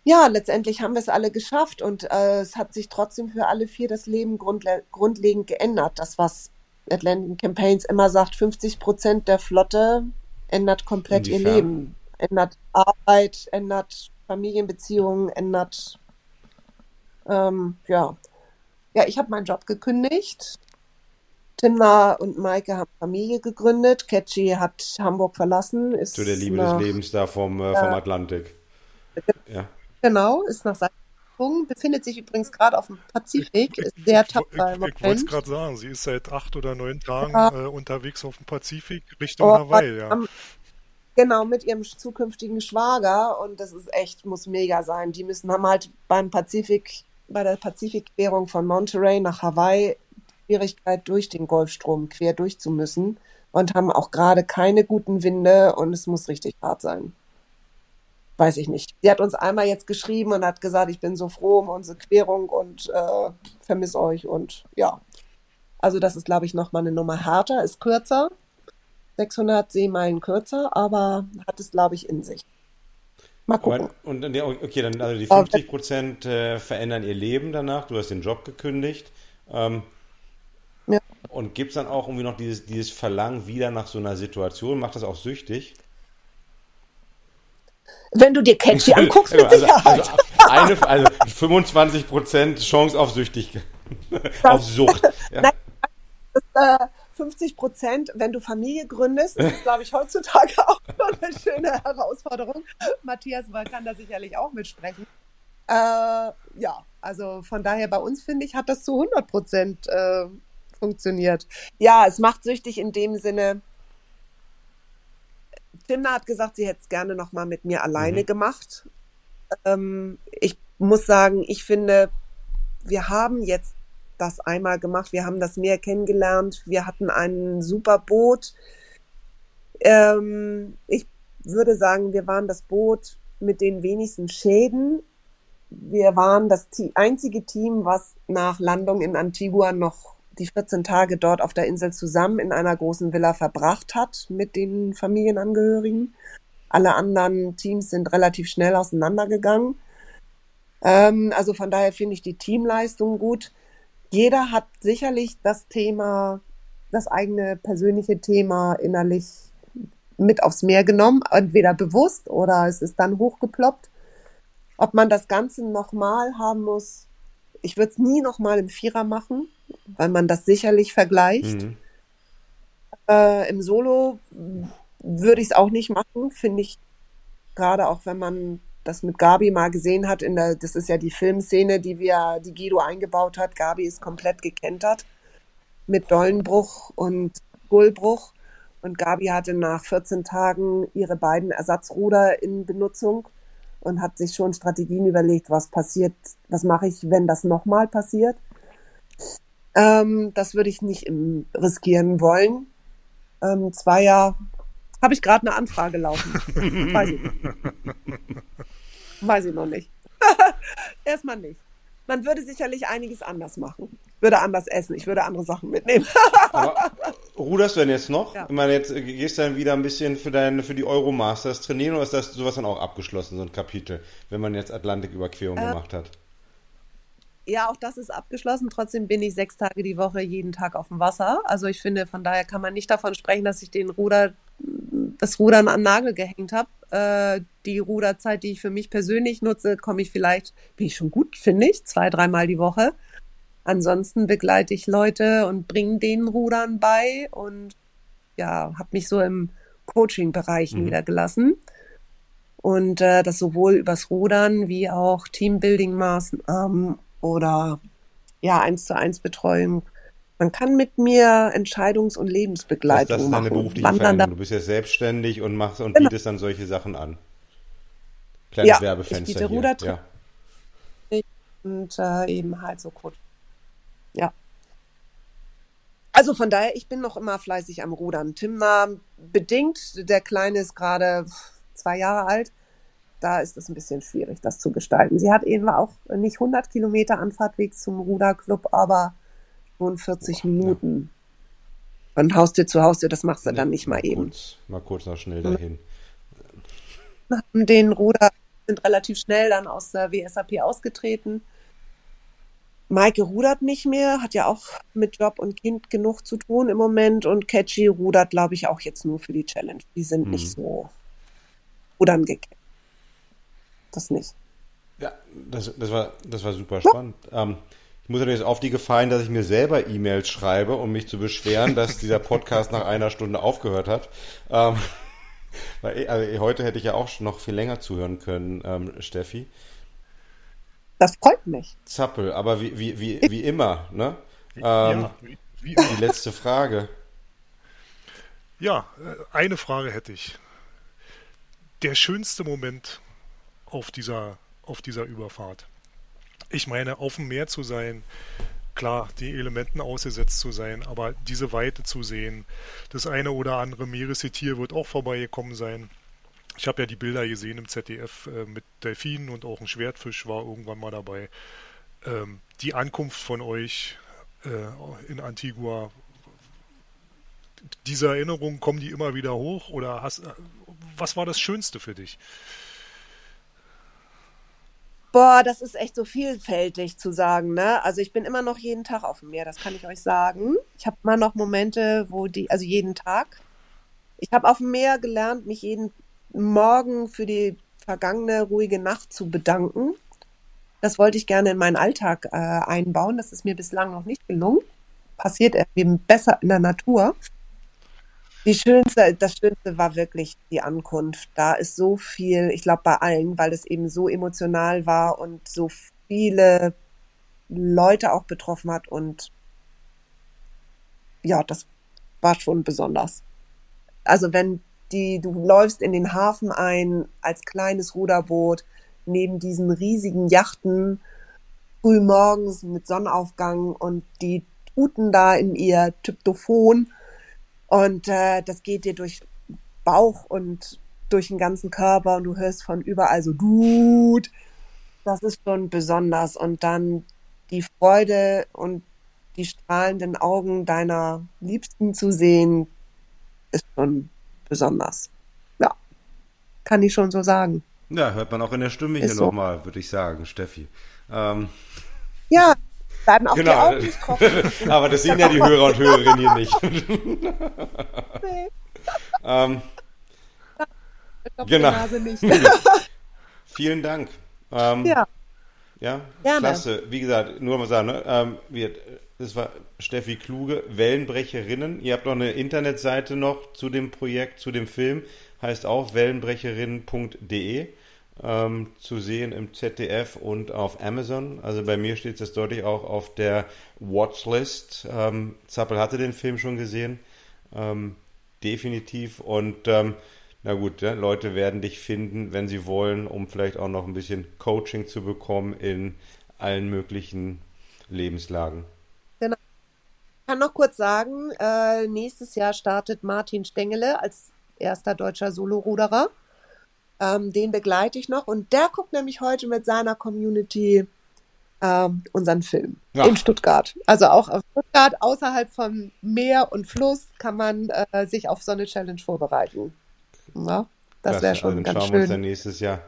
ja, letztendlich haben wir es alle geschafft und äh, es hat sich trotzdem für alle vier das Leben grundle grundlegend geändert. Das, was Atlantic Campaigns immer sagt, 50 Prozent der Flotte ändert komplett Inwiefern? ihr Leben. Ändert Arbeit, ändert Familienbeziehungen, ändert, ähm, ja. Ja, ich habe meinen Job gekündigt. Timna und Maike haben Familie gegründet. Catchy hat Hamburg verlassen. Ist Zu der Liebe nach, des Lebens da vom, äh, vom Atlantik. Ja. Genau, ist nach Besatzung befindet sich übrigens gerade auf dem Pazifik, ist sehr tapfer im Ich, ich wollte es gerade sagen, sie ist seit acht oder neun Tagen ja. äh, unterwegs auf dem Pazifik Richtung oh, Hawaii, ja. Am, genau, mit ihrem zukünftigen Schwager und das ist echt, muss mega sein. Die müssen, haben halt beim Pazifik, bei der Pazifikquerung von Monterey nach Hawaii Schwierigkeit, durch den Golfstrom quer durchzumüssen und haben auch gerade keine guten Winde und es muss richtig hart sein weiß ich nicht. Sie hat uns einmal jetzt geschrieben und hat gesagt, ich bin so froh um unsere Querung und äh, vermisse euch und ja. Also das ist, glaube ich, nochmal eine Nummer härter, ist kürzer, 600 Seemeilen kürzer, aber hat es, glaube ich, in sich. Mal gucken. Und, und okay, dann also die 50 Prozent äh, verändern ihr Leben danach. Du hast den Job gekündigt. Ähm. Und gibt es dann auch irgendwie noch dieses, dieses Verlangen wieder nach so einer Situation? Macht das auch süchtig? Wenn du dir Catchy anguckst, mit also, Sicherheit. Also, eine, also 25% Chance auf Süchtigkeit. auf Sucht. Ja. Nein, das, äh, 50 Prozent, wenn du Familie gründest, das ist, glaube ich, heutzutage auch noch eine schöne Herausforderung. Matthias kann da sicherlich auch mitsprechen. Äh, ja, also von daher bei uns, finde ich, hat das zu 100 Prozent äh, funktioniert. Ja, es macht süchtig in dem Sinne, Timna hat gesagt, sie hätte es gerne noch mal mit mir alleine mhm. gemacht. Ähm, ich muss sagen, ich finde, wir haben jetzt das einmal gemacht. Wir haben das Meer kennengelernt. Wir hatten ein super Boot. Ähm, ich würde sagen, wir waren das Boot mit den wenigsten Schäden. Wir waren das einzige Team, was nach Landung in Antigua noch die 14 Tage dort auf der Insel zusammen in einer großen Villa verbracht hat mit den Familienangehörigen. Alle anderen Teams sind relativ schnell auseinandergegangen. Ähm, also von daher finde ich die Teamleistung gut. Jeder hat sicherlich das Thema, das eigene persönliche Thema innerlich mit aufs Meer genommen, entweder bewusst oder es ist dann hochgeploppt. Ob man das Ganze nochmal haben muss, ich würde es nie nochmal im Vierer machen, weil man das sicherlich vergleicht. Mhm. Äh, Im Solo würde ich es auch nicht machen, finde ich, gerade auch wenn man das mit Gabi mal gesehen hat, in der, das ist ja die Filmszene, die wir, die Guido eingebaut hat. Gabi ist komplett gekentert mit Dollenbruch und Gullbruch. Und Gabi hatte nach 14 Tagen ihre beiden Ersatzruder in Benutzung und hat sich schon Strategien überlegt, was passiert, was mache ich, wenn das nochmal passiert. Ähm, das würde ich nicht im, riskieren wollen. Ähm, Zweier habe ich gerade eine Anfrage laufen. Weiß ich nicht. Weiß ich noch nicht. Erstmal nicht. Man würde sicherlich einiges anders machen. Ich würde anders essen, ich würde andere Sachen mitnehmen. Aber ruderst du denn jetzt noch? Ja. Ich meine, jetzt gehst du dann wieder ein bisschen für, dein, für die Euromasters trainieren oder ist das sowas dann auch abgeschlossen, so ein Kapitel, wenn man jetzt Atlantiküberquerung äh, gemacht hat? Ja, auch das ist abgeschlossen. Trotzdem bin ich sechs Tage die Woche jeden Tag auf dem Wasser. Also ich finde, von daher kann man nicht davon sprechen, dass ich den Ruder, das Rudern an Nagel gehängt habe. Äh, die Ruderzeit, die ich für mich persönlich nutze, komme ich vielleicht, bin ich schon gut, finde ich, zwei, dreimal die Woche. Ansonsten begleite ich Leute und bringe denen Rudern bei und ja, habe mich so im Coaching-Bereich mhm. niedergelassen. Und äh, das sowohl übers Rudern wie auch Teambuilding-Maßnahmen oder ja, eins zu eins Betreuung. Man kann mit mir Entscheidungs- und Lebensbegleitung das, das ist deine berufliche Veränderung. Du bist ja selbstständig und machst und genau. bietest dann solche Sachen an. Kleines ja, Werbefenster ich biete hier. Ja. und äh, eben halt so Coach. Ja. Also von daher, ich bin noch immer fleißig am Rudern. Timna bedingt, der Kleine ist gerade zwei Jahre alt da ist es ein bisschen schwierig, das zu gestalten. Sie hat eben auch nicht 100 Kilometer Anfahrtweg zum Ruderclub, aber schon 40 Minuten. Von Haustür zu Haustür, das machst du nee, dann nicht mal, eben. Kurz, mal kurz noch schnell dahin. Den Ruder sind relativ schnell dann aus der WSAP ausgetreten. Maike rudert nicht mehr, hat ja auch mit Job und Kind genug zu tun im Moment und Catchy rudert, glaube ich, auch jetzt nur für die Challenge. Die sind hm. nicht so rudern gekämpft das nicht. Ja, das, das, war, das war super spannend. Ja. Ähm, ich muss natürlich auf die gefallen, dass ich mir selber E-Mails schreibe, um mich zu beschweren, dass dieser Podcast nach einer Stunde aufgehört hat. Ähm, weil also heute hätte ich ja auch noch viel länger zuhören können, ähm, Steffi. Das freut mich. Zappel, aber wie, wie, wie, wie immer, ne? Ähm, ja, wie, wie die letzte Frage. Ja, äh, eine Frage hätte ich. Der schönste Moment auf dieser, auf dieser Überfahrt. Ich meine, auf dem Meer zu sein, klar, die Elementen ausgesetzt zu sein, aber diese Weite zu sehen, das eine oder andere Meeresgetier wird auch vorbeigekommen sein. Ich habe ja die Bilder gesehen im ZDF äh, mit Delfinen und auch ein Schwertfisch war irgendwann mal dabei. Ähm, die Ankunft von euch äh, in Antigua, diese Erinnerungen, kommen die immer wieder hoch oder hast, was war das Schönste für dich? Boah, das ist echt so vielfältig zu sagen, ne? Also ich bin immer noch jeden Tag auf dem Meer, das kann ich euch sagen. Ich habe immer noch Momente, wo die, also jeden Tag. Ich habe auf dem Meer gelernt, mich jeden Morgen für die vergangene ruhige Nacht zu bedanken. Das wollte ich gerne in meinen Alltag äh, einbauen. Das ist mir bislang noch nicht gelungen. Passiert eben besser in der Natur. Die schönste, das Schönste war wirklich die Ankunft. Da ist so viel, ich glaube bei allen, weil es eben so emotional war und so viele Leute auch betroffen hat und ja, das war schon besonders. Also wenn die, du läufst in den Hafen ein als kleines Ruderboot neben diesen riesigen Yachten früh morgens mit Sonnenaufgang und die tuten da in ihr Tryptophon und äh, das geht dir durch Bauch und durch den ganzen Körper und du hörst von überall so Dude. Das ist schon besonders. Und dann die Freude und die strahlenden Augen deiner Liebsten zu sehen, ist schon besonders. Ja, kann ich schon so sagen. Ja, hört man auch in der Stimme hier so. nochmal, würde ich sagen, Steffi. Ähm. Ja, bleiben auch genau. die Augen trocken. Aber das sehen ja die Hörer und Hörerinnen hier nicht. nee. ähm, genau. Vielen Dank. Ähm, ja. Ja, Gerne. klasse. Wie gesagt, nur mal sagen, ne? ähm, wir, das war Steffi Kluge, Wellenbrecherinnen. Ihr habt noch eine Internetseite noch zu dem Projekt, zu dem Film, heißt auch wellenbrecherinnen.de ähm, zu sehen im ZDF und auf Amazon. Also bei mir steht es deutlich auch auf der Watchlist. Ähm, Zappel hatte den Film schon gesehen. Ähm, definitiv. Und ähm, na gut, ja, Leute werden dich finden, wenn sie wollen, um vielleicht auch noch ein bisschen Coaching zu bekommen in allen möglichen Lebenslagen. Genau. Ich kann noch kurz sagen, äh, nächstes Jahr startet Martin Stengele als erster deutscher Soloruderer. Ähm, den begleite ich noch und der guckt nämlich heute mit seiner Community ähm, unseren Film ja. in Stuttgart. Also auch auf Stuttgart, außerhalb von Meer und Fluss, kann man äh, sich auf so eine Challenge vorbereiten. Ja, das wäre schon also ganz schauen schön. Wir uns dann nächstes Jahr.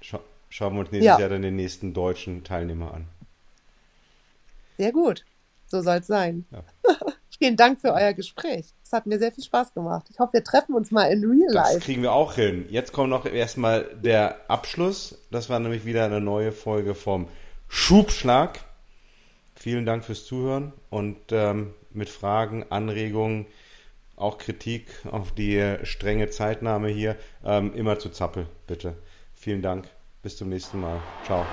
Scha schauen wir uns nächstes ja. Jahr dann den nächsten deutschen Teilnehmer an. Sehr gut. So soll es sein. Ja. Vielen Dank für euer Gespräch. Es hat mir sehr viel Spaß gemacht. Ich hoffe, wir treffen uns mal in Real Life. Das kriegen wir auch hin. Jetzt kommt noch erstmal der Abschluss. Das war nämlich wieder eine neue Folge vom Schubschlag. Vielen Dank fürs Zuhören und ähm, mit Fragen, Anregungen, auch Kritik auf die strenge Zeitnahme hier, ähm, immer zu Zappel, bitte. Vielen Dank. Bis zum nächsten Mal. Ciao.